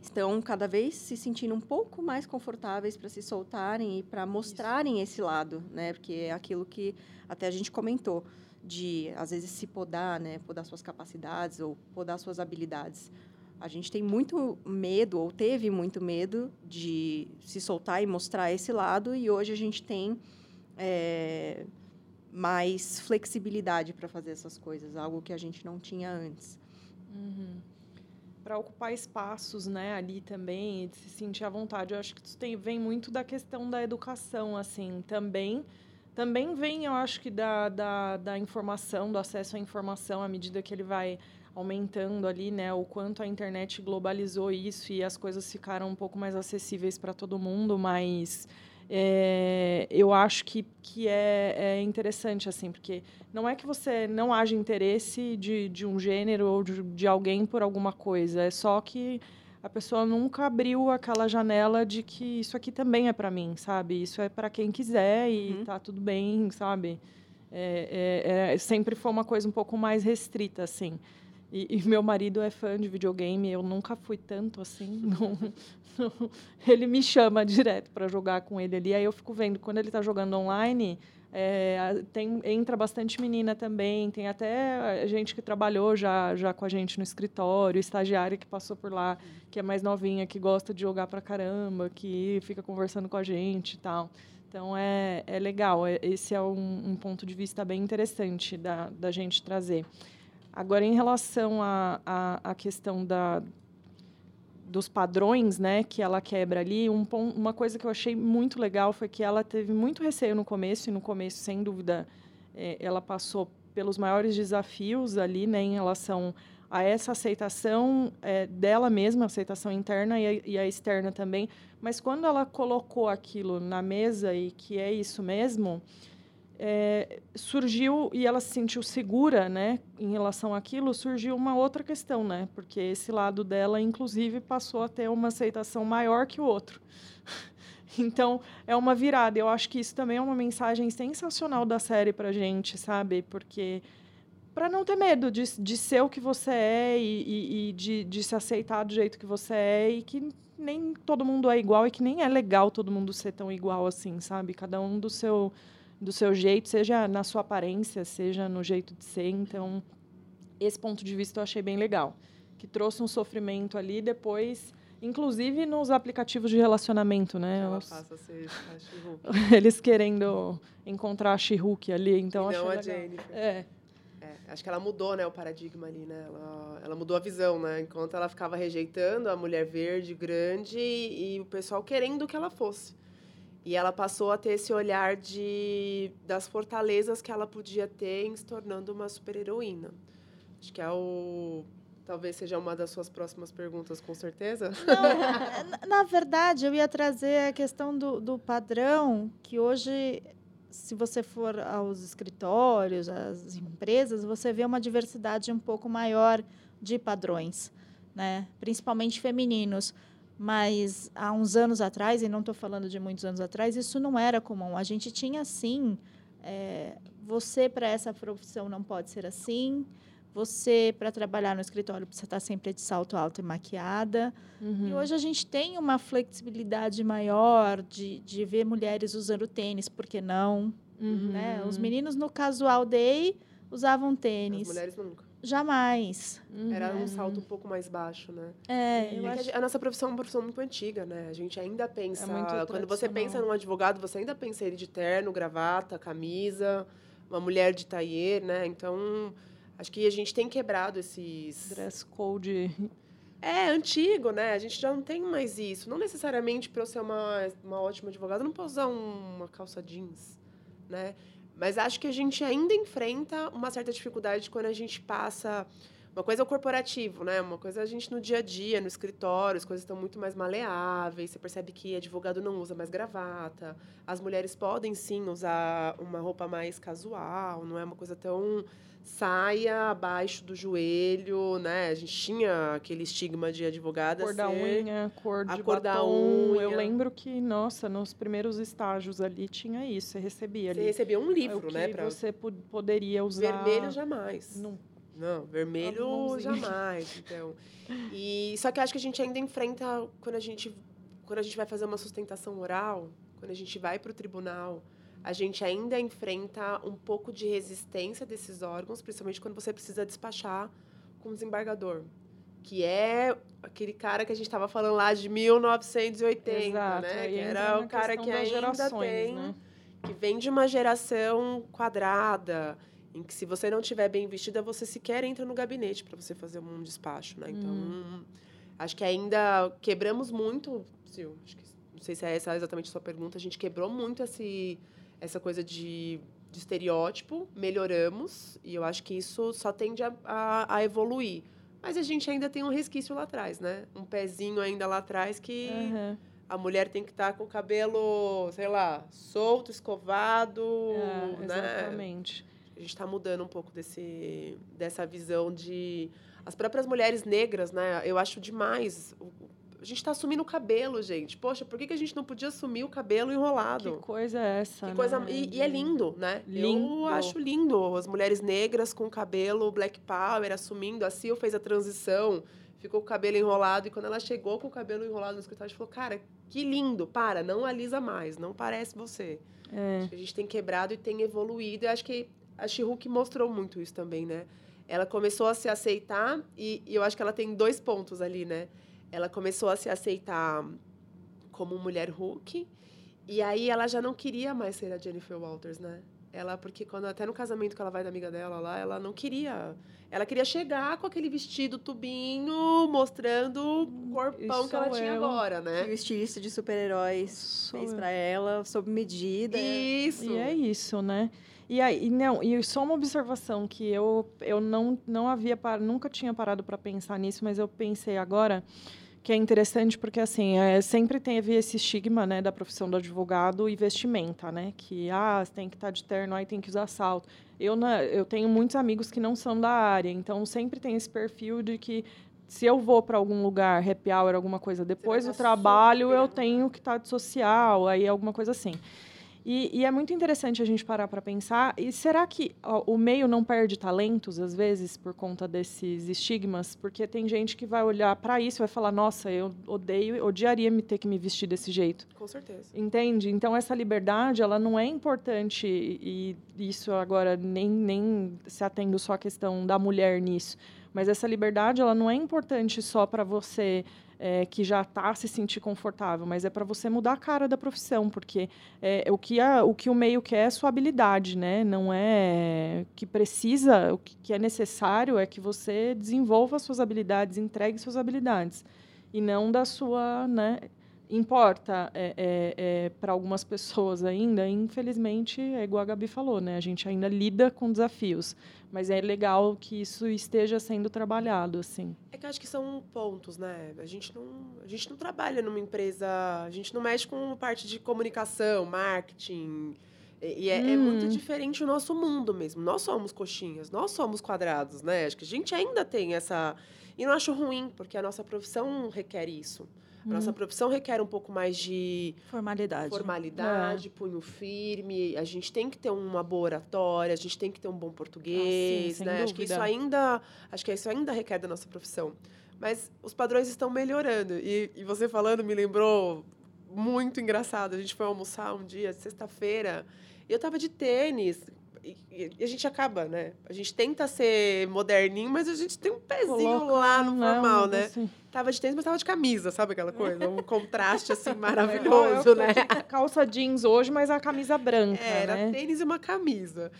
estão cada vez se sentindo um pouco mais confortáveis para se soltarem e para mostrarem esse lado, né? Porque é aquilo que até a gente comentou de às vezes se podar, né? Podar suas capacidades ou podar suas habilidades. A gente tem muito medo, ou teve muito medo, de se soltar e mostrar esse lado, e hoje a gente tem é, mais flexibilidade para fazer essas coisas, algo que a gente não tinha antes. Para ocupar espaços, né, ali também, de se sentir à vontade. Eu acho que isso tem, vem muito da questão da educação, assim, também. Também vem, eu acho que da, da, da informação, do acesso à informação, à medida que ele vai aumentando ali, né, o quanto a internet globalizou isso e as coisas ficaram um pouco mais acessíveis para todo mundo, mas é, eu acho que, que é, é, interessante, assim, porque não é que você não haja interesse de, de um gênero ou de, de alguém por alguma coisa, é só que a pessoa nunca abriu aquela janela de que isso aqui também é para mim, sabe? Isso é para quem quiser e uhum. tá tudo bem, sabe? É, é, é, sempre foi uma coisa um pouco mais restrita, assim. E, e, meu marido é fã de videogame, eu nunca fui tanto assim. Não, não, ele me chama direto para jogar com ele ali. Aí eu fico vendo, quando ele está jogando online, é, tem, entra bastante menina também, tem até gente que trabalhou já, já com a gente no escritório, estagiária que passou por lá, que é mais novinha, que gosta de jogar pra caramba, que fica conversando com a gente e tal. Então é, é legal, é, esse é um, um ponto de vista bem interessante da, da gente trazer. Agora, em relação à a, a, a, questão da, dos padrões né, que ela quebra ali, um, uma coisa que eu achei muito legal foi que ela teve muito receio no começo, e no começo, sem dúvida, é, ela passou pelos maiores desafios ali né, em relação a essa aceitação é, dela mesma, aceitação interna e a, e a externa também. Mas quando ela colocou aquilo na mesa e que é isso mesmo, é, surgiu e ela se sentiu segura, né, em relação àquilo, surgiu uma outra questão, né, porque esse lado dela, inclusive, passou a ter uma aceitação maior que o outro. então é uma virada. Eu acho que isso também é uma mensagem sensacional da série para gente, sabe, porque para não ter medo de, de ser o que você é e, e, e de, de se aceitar do jeito que você é e que nem todo mundo é igual e que nem é legal todo mundo ser tão igual assim, sabe? Cada um do seu do seu jeito, seja na sua aparência, seja no jeito de ser. Então, esse ponto de vista eu achei bem legal, que trouxe um sofrimento ali depois, inclusive nos aplicativos de relacionamento, né? Ela passa a ser a Eles querendo encontrar a She-Hulk ali, então e não a legal. Jennifer. É. É, acho que ela mudou, né, o paradigma ali, né? Ela, ela mudou a visão, né? Enquanto ela ficava rejeitando a mulher verde, grande, e, e o pessoal querendo que ela fosse. E ela passou a ter esse olhar de das fortalezas que ela podia ter em se tornando uma super-heroína. Acho que é o talvez seja uma das suas próximas perguntas, com certeza. Não, na verdade, eu ia trazer a questão do, do padrão, que hoje, se você for aos escritórios, às empresas, você vê uma diversidade um pouco maior de padrões, né? principalmente femininos. Mas há uns anos atrás, e não estou falando de muitos anos atrás, isso não era comum. A gente tinha, sim, é, você para essa profissão não pode ser assim, você para trabalhar no escritório precisa estar sempre de salto alto e maquiada. Uhum. E hoje a gente tem uma flexibilidade maior de, de ver mulheres usando tênis, por que não? Uhum. Né? Os meninos no casual day usavam tênis. As mulheres nunca. Jamais. Uhum. Era um salto um pouco mais baixo, né? É, eu acho... a, nossa profissão é uma profissão muito antiga, né? A gente ainda pensa. É quando você pensa num advogado, você ainda pensa ele de terno, gravata, camisa, uma mulher de tailleur, né? Então, acho que a gente tem quebrado esses. Dress code. É, antigo, né? A gente já não tem mais isso. Não necessariamente para eu ser uma, uma ótima advogada, eu não posso usar uma calça jeans, né? Mas acho que a gente ainda enfrenta uma certa dificuldade quando a gente passa. Uma coisa é o corporativo, né? Uma coisa é a gente no dia a dia, no escritório, as coisas estão muito mais maleáveis. Você percebe que advogado não usa mais gravata. As mulheres podem sim usar uma roupa mais casual, não é uma coisa tão saia abaixo do joelho, né? A gente tinha aquele estigma de advogada cor da unha, cor de a cor da unha. Eu lembro que, nossa, nos primeiros estágios ali tinha isso, você recebia ali. Você recebia um livro, o né? Pra... você poderia usar... Vermelho jamais. Não. Não, vermelho jamais, então. E só que acho que a gente ainda enfrenta quando a gente quando a gente vai fazer uma sustentação oral, quando a gente vai para o tribunal, a gente ainda enfrenta um pouco de resistência desses órgãos, principalmente quando você precisa despachar com o desembargador, que é aquele cara que a gente estava falando lá de 1980, Exato, né? Que era o cara que ainda tem, né? que vem de uma geração quadrada, em que se você não tiver bem vestida, você sequer entra no gabinete para você fazer um despacho, né? Então, hum. acho que ainda quebramos muito, Sil, acho que não sei se é essa exatamente a sua pergunta, a gente quebrou muito esse essa coisa de, de estereótipo, melhoramos, e eu acho que isso só tende a, a, a, evoluir. Mas a gente ainda tem um resquício lá atrás, né? Um pezinho ainda lá atrás que uhum. a mulher tem que estar tá com o cabelo, sei lá, solto, escovado, é, né? Exatamente. A gente está mudando um pouco desse, dessa visão de as próprias mulheres negras, né? Eu acho demais. A gente está assumindo o cabelo, gente. Poxa, por que, que a gente não podia assumir o cabelo enrolado? Que coisa é essa? Que né? coisa... E, e, é lindo, né? Lindo. Eu acho lindo as mulheres negras com cabelo black power assumindo. A Sil fez a transição, ficou com o cabelo enrolado. E quando ela chegou com o cabelo enrolado no escritório, a gente falou: Cara, que lindo. Para, não alisa mais. Não parece você. É. A gente tem quebrado e tem evoluído. Eu acho que a She-Hulk mostrou muito isso também, né? Ela começou a se aceitar e, e, eu acho que ela tem dois pontos ali, né? Ela começou a se aceitar como mulher Hulk e aí ela já não queria mais ser a Jennifer Walters, né? Ela, porque quando até no casamento que ela vai da amiga dela lá, ela não queria. Ela queria chegar com aquele vestido tubinho, mostrando o corpão que ela sou tinha eu. agora, né? Que o estilista de super-heróis fez eu. pra ela, sob medida. Isso. E é isso, né? E aí, não, e só uma observação que eu, eu não, não havia, par- nunca tinha parado para pensar nisso, mas eu pensei agora que é interessante porque assim é, sempre teve esse estigma né da profissão do advogado e vestimenta né que ah tem que estar de terno aí tem que usar salto. Eu na, eu tenho muitos amigos que não são da área então sempre tem esse perfil de que se eu vou para algum lugar happy hour alguma coisa depois tá do trabalho super eu tenho que estar de social aí alguma coisa assim e, e é muito interessante a gente parar para pensar. E será que ó, o meio não perde talentos, às vezes, por conta desses estigmas? Porque tem gente que vai olhar para isso e vai falar: nossa, eu odeio, odiaria me ter que me vestir desse jeito. Com certeza. Entende? Então, essa liberdade, ela não é importante, e isso agora nem, nem se atendo só à questão da mulher nisso, mas essa liberdade, ela não é importante só para você é, que já está se sentir confortável, mas é para você mudar a cara da profissão, porque é, o, que a, o que o meio quer é sua habilidade, né? Não é que precisa, o que, que é necessário é que você desenvolva suas habilidades, entregue suas habilidades, e não da sua, né? Importa é, é, é, para algumas pessoas ainda, infelizmente, é igual a Gabi falou, né? A gente ainda lida com desafios, mas é legal que isso esteja sendo trabalhado, assim. É que eu acho que são pontos, né? A gente não, a gente não trabalha numa empresa, a gente não mexe com parte de comunicação, marketing. E e é, é muito Hum. diferente o nosso mundo mesmo. Nós somos coxinhas, nós somos quadrados, né? Acho que a gente ainda tem essa. E não acho ruim, porque a nossa profissão requer isso. A Hum. nossa profissão requer um pouco mais de Formalidade. formalidade, punho firme. A gente tem que ter uma boa oratória, a gente tem que ter um bom português, Ah, sem né? Acho que isso ainda, acho que isso ainda requer da nossa profissão. Mas os padrões estão melhorando. E, e você falando me lembrou muito engraçado. A gente foi almoçar um dia, sexta-feira, e eu tava de tênis. E, e a gente acaba, né? A gente tenta ser moderninho, mas a gente tem um pezinho Coloca, lá no né, formal, né? negocinho. Tava de tênis, mas tava de camisa, sabe aquela coisa? Um contraste, assim, É, eu maravilhoso, tô né? de Calça jeans hoje, mas a camisa branca, É, Era né? tênis e uma camisa.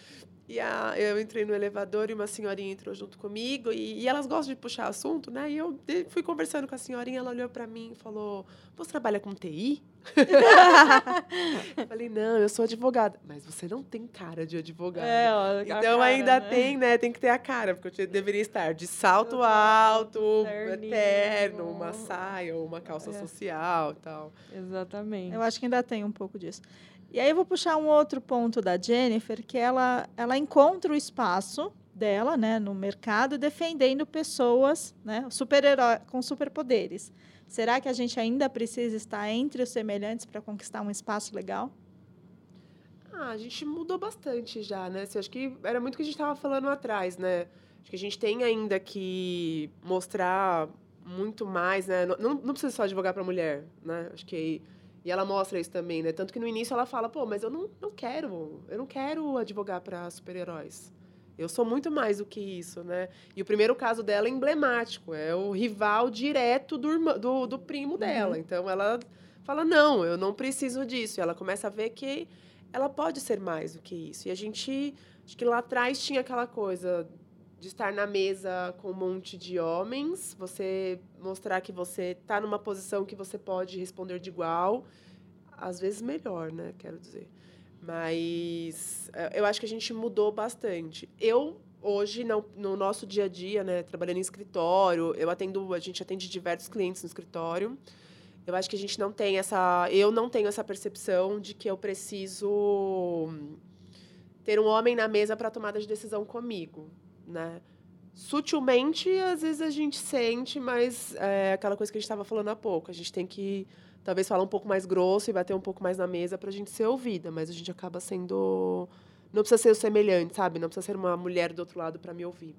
E a, eu entrei no elevador e uma senhorinha entrou junto comigo. E, e elas gostam de puxar assunto, né? E eu de- fui conversando com a senhorinha, ela olhou pra mim e falou: Você trabalha com TI? eu falei: Não, eu sou advogada. Mas você não tem cara de advogada. É, ó, Então cara, ainda né? tem, né? Tem que ter a cara, porque eu deveria estar de salto alto, alto, terninho. terno, uma saia ou uma calça É. social e tal. Exatamente. Eu acho que ainda tem um pouco disso. E aí eu vou puxar um outro ponto da Jennifer, que ela, ela encontra o espaço dela, né, no mercado, defendendo pessoas, né, super com superpoderes. Será que a gente ainda precisa estar entre os semelhantes para conquistar um espaço legal? Ah, a gente mudou bastante já, né? Assim, acho que era muito o que a gente estava falando atrás, né? Acho que a gente tem ainda que mostrar muito mais, né? Não não precisa só advogar para mulher, né? Acho que e ela mostra isso também, né? Tanto que no início ela fala, pô, mas eu não, não quero, eu não quero advogar para super-heróis. Eu sou muito mais do que isso, né? E o primeiro caso dela é emblemático, é o rival direto do, irmã- do, do primo dela. Então ela fala, não, eu não preciso disso. E ela começa a ver que ela pode ser mais do que isso. E a gente, acho que lá atrás tinha aquela coisa de estar na mesa com um monte de homens, você mostrar que você está numa posição que você pode responder de igual, às vezes melhor, né? Quero dizer. Mas eh, eu acho que a gente mudou bastante. Eu hoje no, no nosso dia a dia, né, trabalhando em escritório, eu atendo, a gente atende diversos clientes no escritório. Eu acho que a gente não tem essa. Eu não tenho essa percepção de que eu preciso ter um homem na mesa para tomada de decisão comigo, né? Sutilmente, às vezes a gente sente, mas é aquela coisa que a gente estava falando há pouco. A gente tem que talvez falar um pouco mais grosso e bater um pouco mais na mesa para a gente ser ouvida, mas a gente acaba sendo não precisa ser o semelhante, sabe? Não precisa ser uma mulher do outro lado para me ouvir.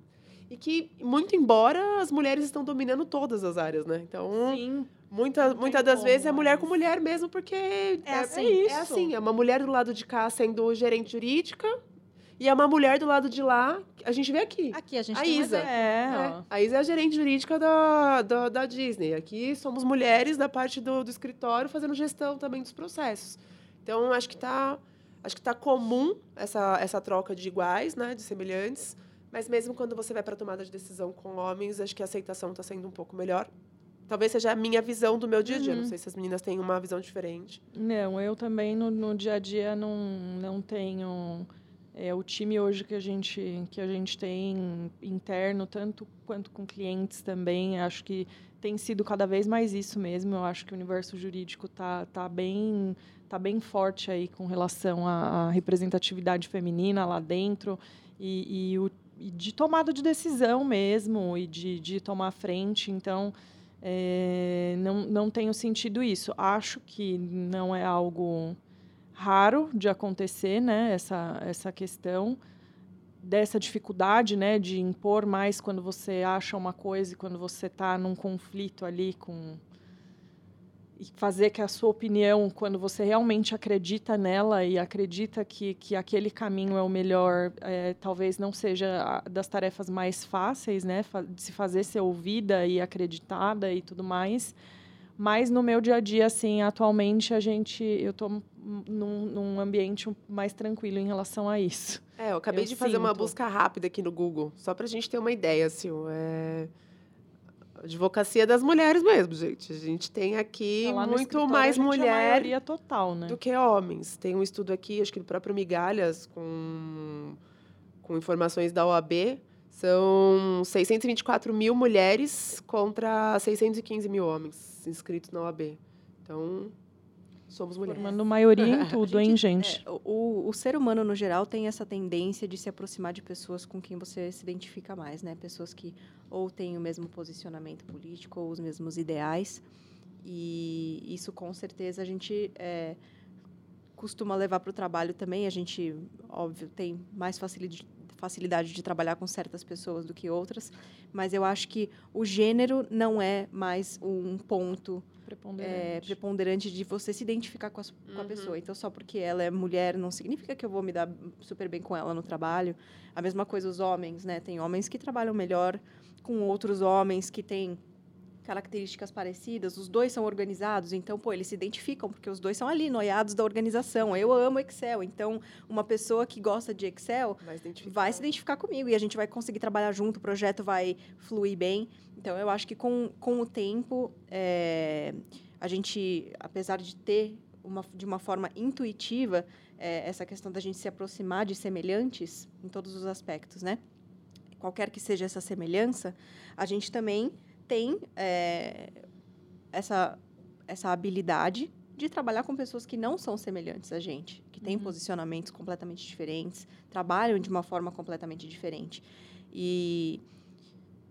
E que, muito embora, as mulheres estão dominando todas as áreas, né? Então, Sim. muita, muitas das como, vezes é mulher mas- com mulher mesmo, porque é, assim. é, isso. assim. É uma mulher do lado de cá sendo gerente jurídica e é uma mulher do lado de lá. A gente vê aqui. Aqui a gente A Isa. É, É, a Isa é a gerente jurídica da, da, da Disney. Aqui somos mulheres da parte do, do escritório fazendo gestão também dos processos. Então, acho que está acho que tá comum essa, essa troca de iguais, né, de semelhantes. Mas mesmo quando você vai para tomada de decisão com homens, acho que a aceitação está sendo um pouco melhor. Talvez seja a minha visão do meu dia a dia. Não sei se as meninas têm uma visão diferente. Não, eu também no, no dia a dia não, não tenho. É, o time hoje que a gente que a gente tem interno, tanto quanto com clientes também, acho que tem sido cada vez mais isso mesmo. Eu acho que o universo jurídico tá, tá bem tá bem forte aí com relação à, à representatividade feminina lá dentro e, e, o, e de tomada de decisão mesmo e de, de tomar frente. Então é, não, não tenho sentido isso. Acho que não é algo raro de acontecer, né? Essa, essa questão dessa dificuldade, né? De impor mais quando você acha uma coisa e quando você está num conflito ali com e fazer que a sua opinião, quando você realmente acredita nela e acredita que, que aquele caminho é o melhor, é, talvez não seja a- das tarefas mais fáceis, né, de se fazer ser ouvida e acreditada e tudo mais. Mas no meu dia a dia, assim, atualmente a gente, eu estou num, num ambiente mais tranquilo em relação a isso. É, eu acabei Eu de fazer uma sinto. busca rápida aqui no Google, só pra gente ter uma ideia, assim, é... Advocacia das mulheres mesmo, gente. A gente tem aqui no muito mais a é a mulher maioria total, né? do que homens. Tem um estudo aqui, acho que do próprio Migalhas, com, com informações da OAB. São 624 mil mulheres contra 615 mil homens inscritos na OAB. Então, somos mulheres. Formando maioria em tudo, hein, gente? É, o, o ser humano, no geral, tem essa tendência de se aproximar de pessoas com quem você se identifica mais, né? Pessoas que ou têm o mesmo posicionamento político ou os mesmos ideais. E isso, com certeza, a gente é, costuma levar para o trabalho também. A gente, óbvio, tem mais facilidade, facilidade de trabalhar com certas pessoas do que outras. Mas eu acho que o gênero não é mais um ponto é, Preponderante. preponderante de você se identificar com a, com a Uhum. pessoa. Então, só porque ela é mulher, não significa que eu vou me dar super bem com ela no trabalho. A mesma coisa os homens, né? Tem homens que trabalham melhor com outros homens que têm características parecidas. Os dois são organizados, então, pô, eles se identificam, porque os dois são ali, noiados da organização. Eu amo Excel, então, uma pessoa que gosta de Excel Vai se identificar. vai se identificar comigo e a gente vai conseguir trabalhar junto, o projeto vai fluir bem. Então, eu acho que com, com o tempo, é, a gente, apesar de ter uma, de uma forma intuitiva é, essa questão da gente se aproximar de semelhantes em todos os aspectos, né? Qualquer que seja essa semelhança, a gente também tem é, essa, essa habilidade de trabalhar com pessoas que não são semelhantes a gente, que têm Uhum. posicionamentos completamente diferentes, trabalham de uma forma completamente diferente. E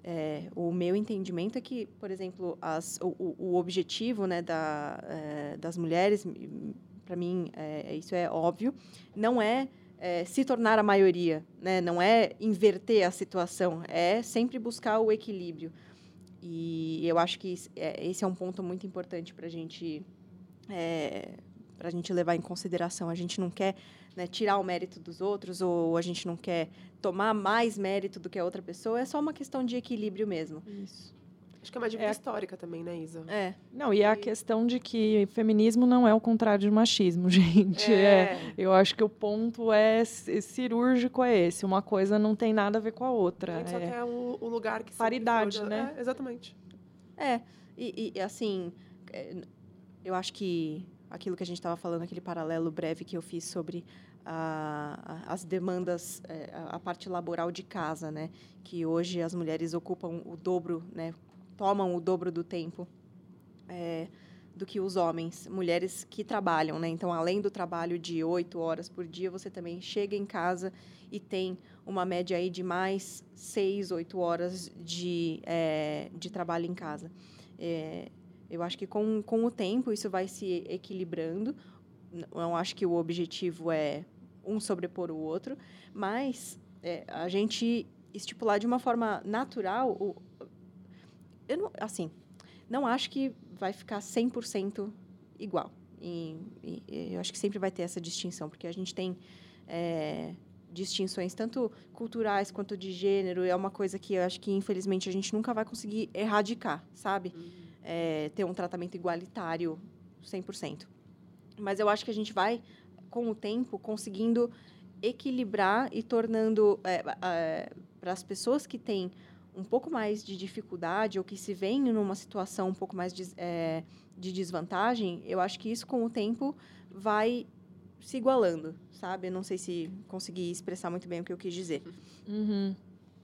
é, o meu entendimento é que, por exemplo, as, o, o- objetivo né, da, é, das mulheres, para mim, é, isso é óbvio, não é, é, se tornar a maioria, né? não é inverter a situação, é sempre buscar o equilíbrio. E eu acho que is- é, esse é um ponto muito importante para a gente é, a gente levar em consideração. A gente não quer né, tirar o mérito dos outros ou a gente não quer tomar mais mérito do que a outra pessoa. É só uma questão de equilíbrio mesmo. Isso. Acho que é uma dívida É. histórica também, né, Isa? É, Não, e a questão de que feminismo não é o contrário de machismo, gente. É. Eu acho que o ponto é cirúrgico é esse. Uma coisa não tem nada a ver com a A outra. gente só É. quer o, o lugar que Paridade, né? É, exatamente. É, e, e, assim, é, eu acho que aquilo que a gente estava falando, aquele paralelo breve que eu fiz sobre a- a- as demandas, é, a, a parte laboral de casa, né? Que hoje as mulheres ocupam o dobro, né? Tomam o dobro do tempo é, do que os homens, mulheres que trabalham, né? Então, além do trabalho de oito horas por dia, você também chega em casa e tem uma média aí de mais seis, oito horas de, é, de trabalho em casa. É, eu acho que com, com o tempo isso vai se equilibrando. Não acho que o objetivo é um sobrepor o outro, mas é, a gente estipular de uma forma natural, o, eu não, assim, não acho que vai ficar 100% igual. E, e, eu acho que sempre vai ter essa distinção, porque a gente tem é, distinções tanto culturais quanto de gênero. É uma coisa que eu acho que, infelizmente, a gente nunca vai conseguir erradicar, sabe? Uhum. É, ter um tratamento igualitário 100%. Mas eu acho que a gente vai, com o tempo, conseguindo equilibrar e tornando é, para as pessoas que têm um pouco mais de dificuldade ou que se veem numa situação um pouco mais de, é, de desvantagem, eu acho que isso com o tempo vai se igualando, sabe? Eu não sei se consegui expressar muito bem o que eu quis dizer. Uhum.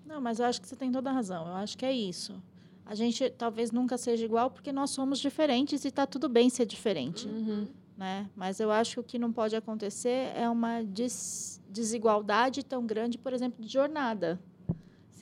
Não, mas eu acho que você tem toda a razão. Eu acho que é isso. A gente talvez nunca seja igual porque nós somos diferentes e está tudo bem ser diferente. Uhum né? Mas eu acho que o que não pode acontecer é uma des desigualdade tão grande, por exemplo, de jornada.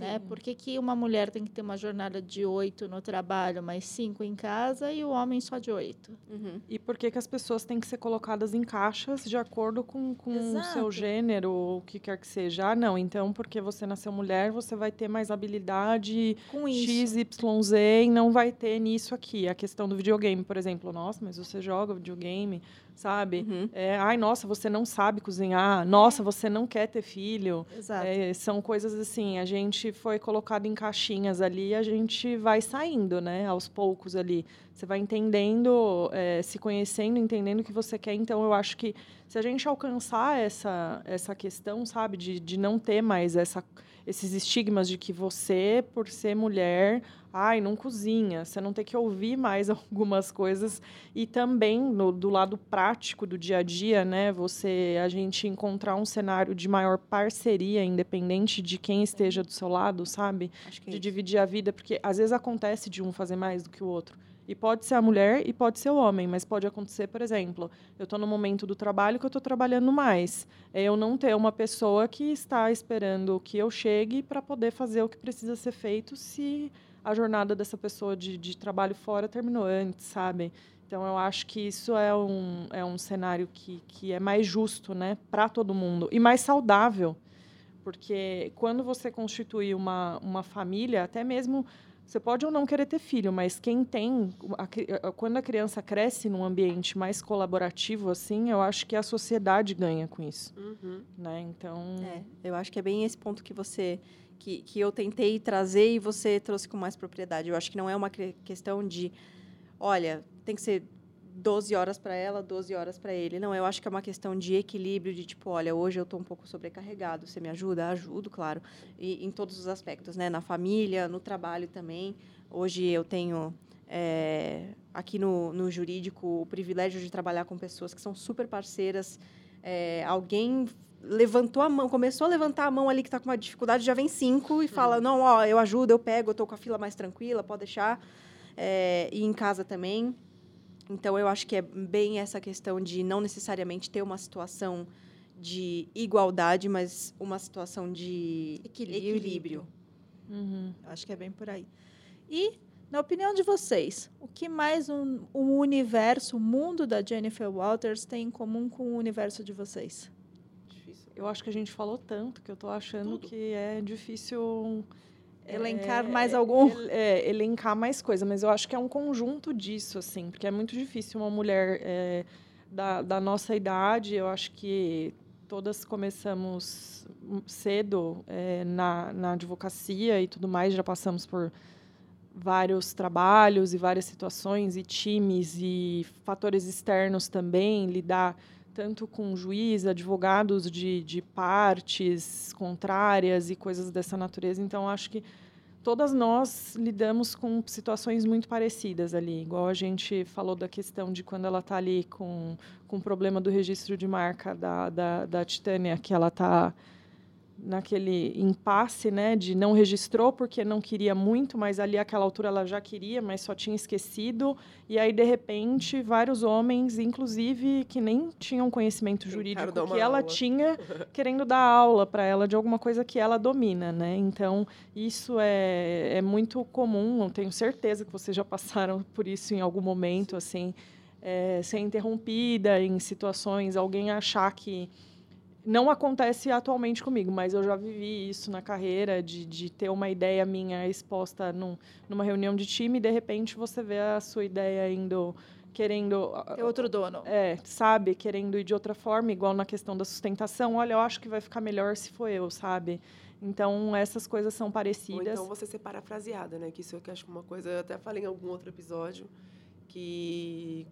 Né? Por que, que uma mulher tem que ter uma jornada de oito no trabalho, mais cinco em casa, e o homem só de oito? Uhum. E por que, que as pessoas têm que ser colocadas em caixas de acordo com, com o seu gênero, ou o que quer que seja? Ah, não, então porque você nasceu mulher, você vai ter mais habilidade com X, Y, Z, e não vai ter nisso aqui. A questão do videogame, por exemplo. Nossa, mas você joga videogame, sabe? Uhum. É, Ai, nossa, você não sabe cozinhar. Nossa, você não quer ter filho. Exato. É, são coisas assim, a gente foi colocado em caixinhas ali e a gente vai saindo, né? Aos poucos ali. Você vai entendendo, é, se conhecendo, entendendo o que você quer. Então, eu acho que se a gente alcançar essa, essa questão, sabe? De, de não ter mais essa esses estigmas de que você, por ser mulher, ai, não cozinha, você não tem que ouvir mais algumas coisas e também no, do lado prático do dia a dia, né, você a gente encontrar um cenário de maior parceria, independente de quem esteja do seu lado, sabe? É de dividir a vida, porque às vezes acontece de um fazer mais do que o outro. E pode ser a mulher e pode ser o homem, mas pode acontecer, por exemplo, eu estou no momento do trabalho que eu estou trabalhando mais. É eu não ter uma pessoa que está esperando que eu chegue para poder fazer o que precisa ser feito se a jornada dessa pessoa de, de trabalho fora terminou antes, sabe? Então, eu acho que isso é um, é um cenário que, que é mais justo né, para todo mundo e mais saudável. Porque quando você constitui uma, uma família, até mesmo você pode ou não querer ter filho, mas quem tem, a, quando a criança cresce num ambiente mais colaborativo assim, eu acho que a sociedade ganha com isso, uhum. né? Então, é, eu acho que é bem esse ponto que você que, que eu tentei trazer e você trouxe com mais propriedade. Eu acho que não é uma questão de, olha, tem que ser 12 horas para ela, 12 horas para ele. Não, eu acho que é uma questão de equilíbrio, de tipo, olha, hoje eu estou um pouco sobrecarregado, você me ajuda? Ajudo, claro. E em todos os aspectos, né? Na família, no trabalho também. Hoje eu tenho é, aqui no, no jurídico o privilégio de trabalhar com pessoas que são super parceiras. É, alguém levantou a mão, começou a levantar a mão ali que está com uma dificuldade, já vem cinco e fala, não, ó, eu ajudo, eu pego, eu estou com a fila mais tranquila, pode deixar. É, e em casa também. Então, eu acho que é bem essa questão de não necessariamente ter uma situação de igualdade, mas uma situação de equilíbrio. equilíbrio. Uhum. Acho que é bem por aí. E, na opinião de vocês, o que mais um, o universo, o mundo da Jennifer Walters tem em comum com o universo de vocês? Eu acho que a gente falou tanto que eu estou achando Tudo. que é difícil Elencar é, mais algum? É, elencar mais coisa, mas eu acho que é um conjunto disso, assim, porque é muito difícil uma mulher é, da, da nossa idade, eu acho que todas começamos cedo é, na, na advocacia e tudo mais, já passamos por vários trabalhos e várias situações e times e fatores externos também, lidar tanto com juiz, advogados de, de partes contrárias e coisas dessa natureza. Então, acho que todas nós lidamos com situações muito parecidas ali. Igual a gente falou da questão de quando ela está ali com, com o problema do registro de marca da, da, da Titânia, que ela está naquele impasse, né, de não registrou porque não queria muito, mas ali àquela altura ela já queria, mas só tinha esquecido. E aí de repente vários homens, inclusive que nem tinham conhecimento jurídico que ela aula. tinha, querendo dar aula para ela de alguma coisa que ela domina, né? Então isso é, é muito comum. Eu tenho certeza que vocês já passaram por isso em algum momento, assim, é, ser interrompida em situações, alguém achar que não acontece atualmente comigo, mas eu já vivi isso na carreira, de, de ter uma ideia minha exposta num, numa reunião de time e, de repente, você vê a sua ideia indo, querendo... É outro dono. É, sabe? Querendo ir de outra forma, igual na questão da sustentação. Olha, eu acho que vai ficar melhor se for eu, sabe? Então, essas coisas são Ou parecidas. então você ser parafraseada, né? Que isso eu acho que uma coisa, eu até falei em algum outro episódio, que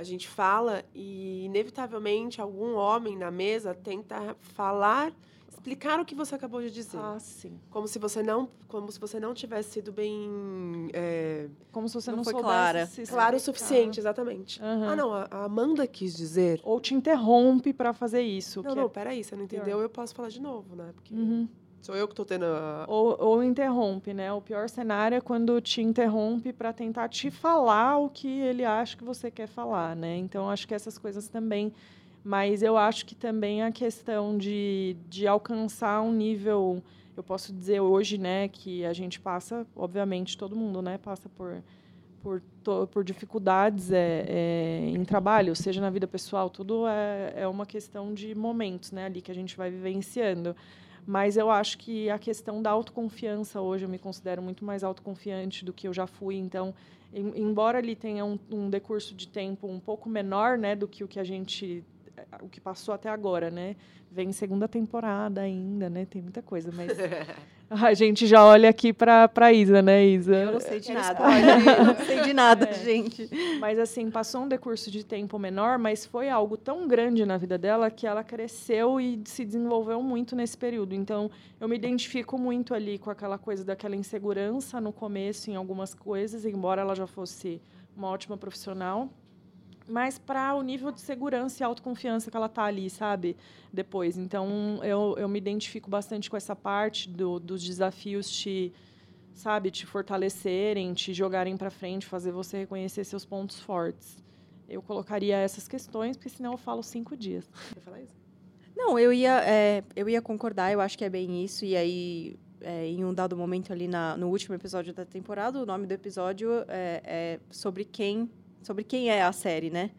a gente fala e, inevitavelmente, algum homem na mesa tenta falar, explicar o que você acabou de dizer. Ah, sim. Como se você não, como se você não tivesse sido bem é, Como se você Não não, foi clara. claro o suficiente, exatamente. Aham. Ah, não, a a Amanda quis dizer. Ou te interrompe para fazer isso. Não, que é não, peraí, você não entendeu, eu posso falar de novo, né? Porque Uhum. Sou eu que tô tendo a... Ou, ou interrompe, né? O pior cenário é quando te interrompe para tentar te falar o que ele acha que você quer falar, né? Então, acho que essas coisas também. Mas eu acho que também a questão de, de alcançar um nível. Eu posso dizer hoje, né, que a gente passa, obviamente, todo mundo, né, passa por, por, por dificuldades é, é, em trabalho, seja na vida pessoal, tudo é, é uma questão de momentos, né, ali que a gente vai vivenciando. Mas eu acho que a questão da autoconfiança hoje, eu me considero muito mais autoconfiante do que eu já fui. Então, em- embora ali tenha um, um decurso de tempo um pouco menor, né, do que o que a gente, o que passou até agora, né? Vem segunda temporada ainda, né? Tem muita coisa, mas a gente já olha aqui para para Isa, né, Isa? Eu não sei de nada. spoiler. Eu não sei de nada, É. gente. Mas assim, passou um decurso de tempo menor, mas foi algo tão grande na vida dela que ela cresceu e se desenvolveu muito nesse período. Então, eu me identifico muito ali com aquela coisa daquela insegurança no começo em algumas coisas, embora ela já fosse uma ótima profissional. Mas para o nível de segurança e autoconfiança que ela tá ali, sabe? Depois. Então, eu, eu me identifico bastante com essa parte do, dos desafios te, sabe, te fortalecerem, te jogarem para frente, fazer você reconhecer seus pontos fortes. Eu colocaria essas questões, porque senão eu falo cinco dias. Quer falar isso? Não, eu ia, é, eu ia concordar, eu acho que é bem isso. E aí, é, em um dado momento ali na, no último episódio da temporada, o nome do episódio é, é sobre quem sobre quem é a série, né?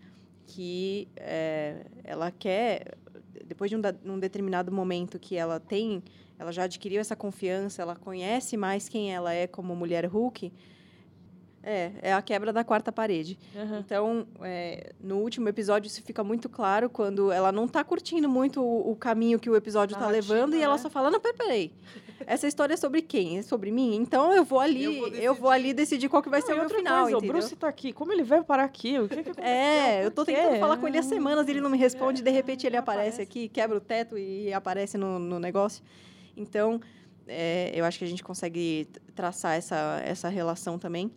Que é, ela quer, depois de um, num determinado momento que ela tem, ela já adquiriu essa confiança, ela conhece mais quem ela é como mulher Hulk. É, é a quebra da quarta parede. Então, é, no último episódio, isso fica muito claro quando ela não está curtindo muito o, o caminho que o episódio está levando e ela né? só fala, não, peraí. Essa história é sobre quem? É sobre mim? Então eu vou ali, Eu eu vou vou, decidir. ali decidir qual que vai Não, ser o meu final, coisa? O Bruce tá aqui. Como ele veio parar aqui? O que, que aconteceu? É, eu tô tentando falar com ele há semanas, ele não me responde, de é, repente ele aparece aparece. aqui, quebra o teto e aparece no, no negócio. Então, é, eu acho que a gente consegue traçar essa, essa relação também.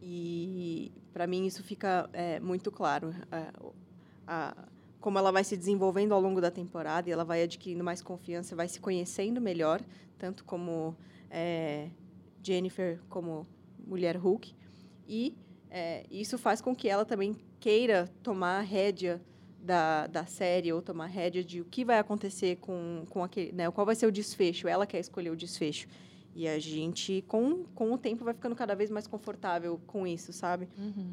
E, para mim, isso fica é, muito claro. é, a- como ela vai se desenvolvendo ao longo da temporada e ela vai adquirindo mais confiança, vai se conhecendo melhor, tanto como é, Jennifer, como mulher Hulk. E é, isso faz com que ela também queira tomar a rédea da, da série ou tomar rédea de o que vai acontecer com, com aquele, né, qual vai ser o desfecho. Ela quer escolher o desfecho. E a gente, com, com o tempo, vai ficando cada vez mais confortável com isso, sabe? Uhum.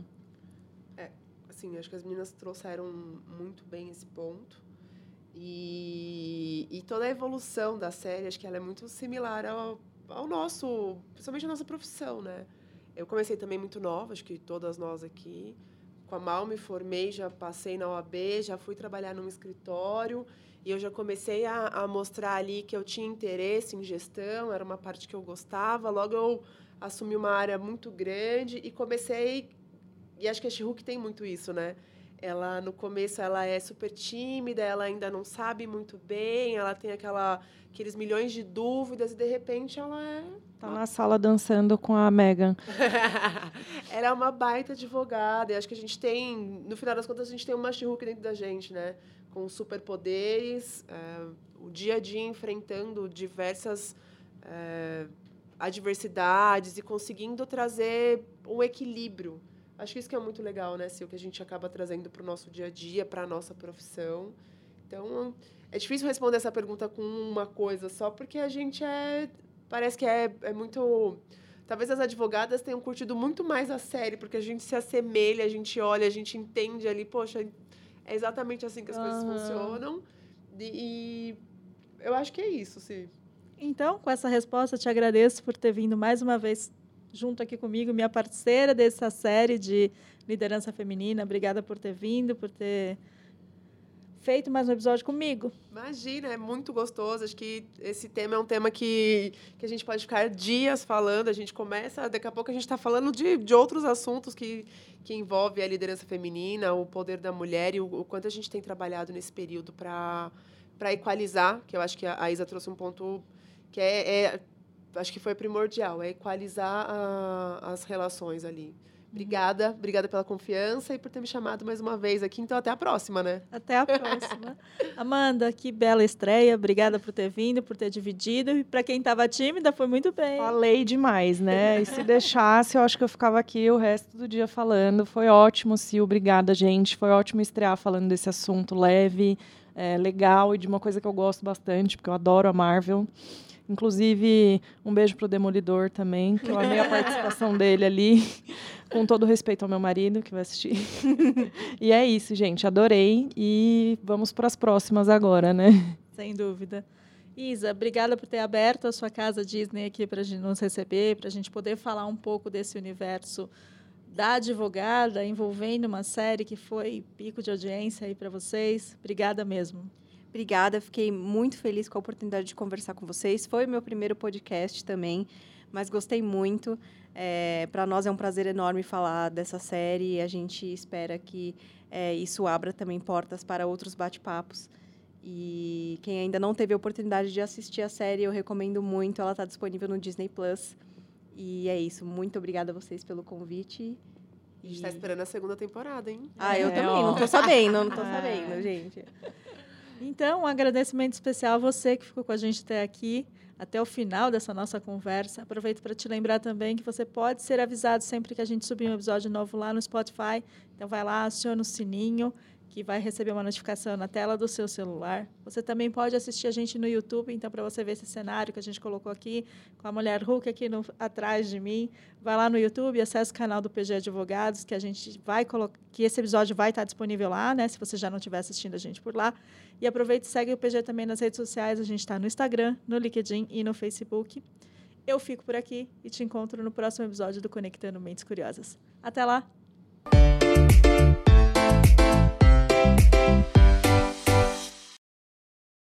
Assim, acho que as meninas trouxeram muito bem esse ponto. E, e toda a evolução da série, acho que ela é muito similar ao, ao nosso, principalmente a nossa profissão, né? Eu comecei também muito nova, acho que todas nós aqui. Com a Mal me formei, já passei na OAB, já fui trabalhar num escritório e eu já comecei a, a mostrar ali que eu tinha interesse em gestão, era uma parte que eu gostava. Logo eu assumi uma área muito grande e comecei e acho que a She-Hulk tem muito isso, né? Ela, no começo, ela é super tímida, ela ainda não sabe muito bem, ela tem aquela, aqueles milhões de dúvidas e, de repente, ela é... Tá na sala dançando com a Megan. ela é uma baita advogada. E acho que a gente tem, no final das contas, a gente tem uma She-Hulk dentro da gente, né? com superpoderes, é, o dia a dia enfrentando diversas é, adversidades e conseguindo trazer um equilíbrio. Acho que isso que é muito legal, né, Sil, que a gente acaba trazendo para o nosso dia a dia, para a nossa profissão. Então, é difícil responder essa pergunta com uma coisa só, porque a gente é. Parece que é, é muito. Talvez as advogadas tenham curtido muito mais a série, porque a gente se assemelha, a gente olha, a gente entende ali, poxa, é exatamente assim que as uhum. coisas funcionam. E, e, eu acho que é isso, sim. Então, com essa resposta, te agradeço por ter vindo mais uma vez junto aqui comigo, minha parceira dessa série de liderança feminina. Obrigada por ter vindo, por ter feito mais um episódio comigo. Imagina, é muito gostoso. Acho que esse tema é um tema que, que a gente pode ficar dias falando. A gente começa, daqui a pouco a gente está falando de, de outros assuntos que, que envolvem a liderança feminina, o poder da mulher e o, o quanto a gente tem trabalhado nesse período para equalizar, que eu acho que a, a Isa trouxe um ponto que é, é acho que foi primordial, é equalizar a, as relações ali. Obrigada, obrigada pela confiança e por ter me chamado mais uma vez aqui. Então, até a próxima, né? Até a próxima. Amanda, que bela estreia. Obrigada por ter vindo, por ter dividido. E para quem estava tímida, foi muito bem. Falei demais, né? E se deixasse, eu acho que eu ficava aqui o resto do dia falando. Foi ótimo, Sil. Obrigada, gente. Foi ótimo estrear falando desse assunto leve, é, legal e de uma coisa que eu gosto bastante, porque eu adoro a Marvel. Inclusive, um beijo pro Demolidor também, que eu amei a participação dele ali, com todo respeito ao meu marido que vai assistir. e é isso, gente, adorei e vamos para as próximas agora, né? Sem dúvida. Isa, obrigada por ter aberto a sua casa Disney aqui para nos receber, para a gente poder falar um pouco desse universo da advogada envolvendo uma série que foi pico de audiência aí para vocês. Obrigada mesmo. Obrigada, fiquei muito feliz com a oportunidade de conversar com vocês. Foi o meu primeiro podcast também, mas gostei muito. É, Para nós é um prazer enorme falar dessa série e a gente espera que é, isso abra também portas para outros bate-papos. E quem ainda não teve a oportunidade de assistir a série, eu recomendo muito. Ela está disponível no Disney Plus. E é isso. Muito obrigada a vocês pelo convite. A gente está esperando a segunda temporada, hein? Ah, eu é, também. Ó. Não estou sabendo, não estou sabendo, gente. Então, um agradecimento especial a você que ficou com a gente até aqui, até o final dessa nossa conversa. Aproveito para te lembrar também que você pode ser avisado sempre que a gente subir um episódio novo lá no Spotify. Então, vai lá, aciona o sininho que vai receber uma notificação na tela do seu celular. Você também pode assistir a gente no YouTube, então, para você ver esse cenário que a gente colocou aqui, com a mulher Hulk aqui no, atrás de mim. Vai lá no YouTube, acesse o canal do PG Advogados, que a gente vai colocar, que esse episódio vai estar disponível lá, né? Se você já não estiver assistindo a gente por lá. E aproveite e segue o PG também nas redes sociais. A gente está no Instagram, no LinkedIn e no Facebook. Eu fico por aqui e te encontro no próximo episódio do Conectando Mentes Curiosas. Até lá! you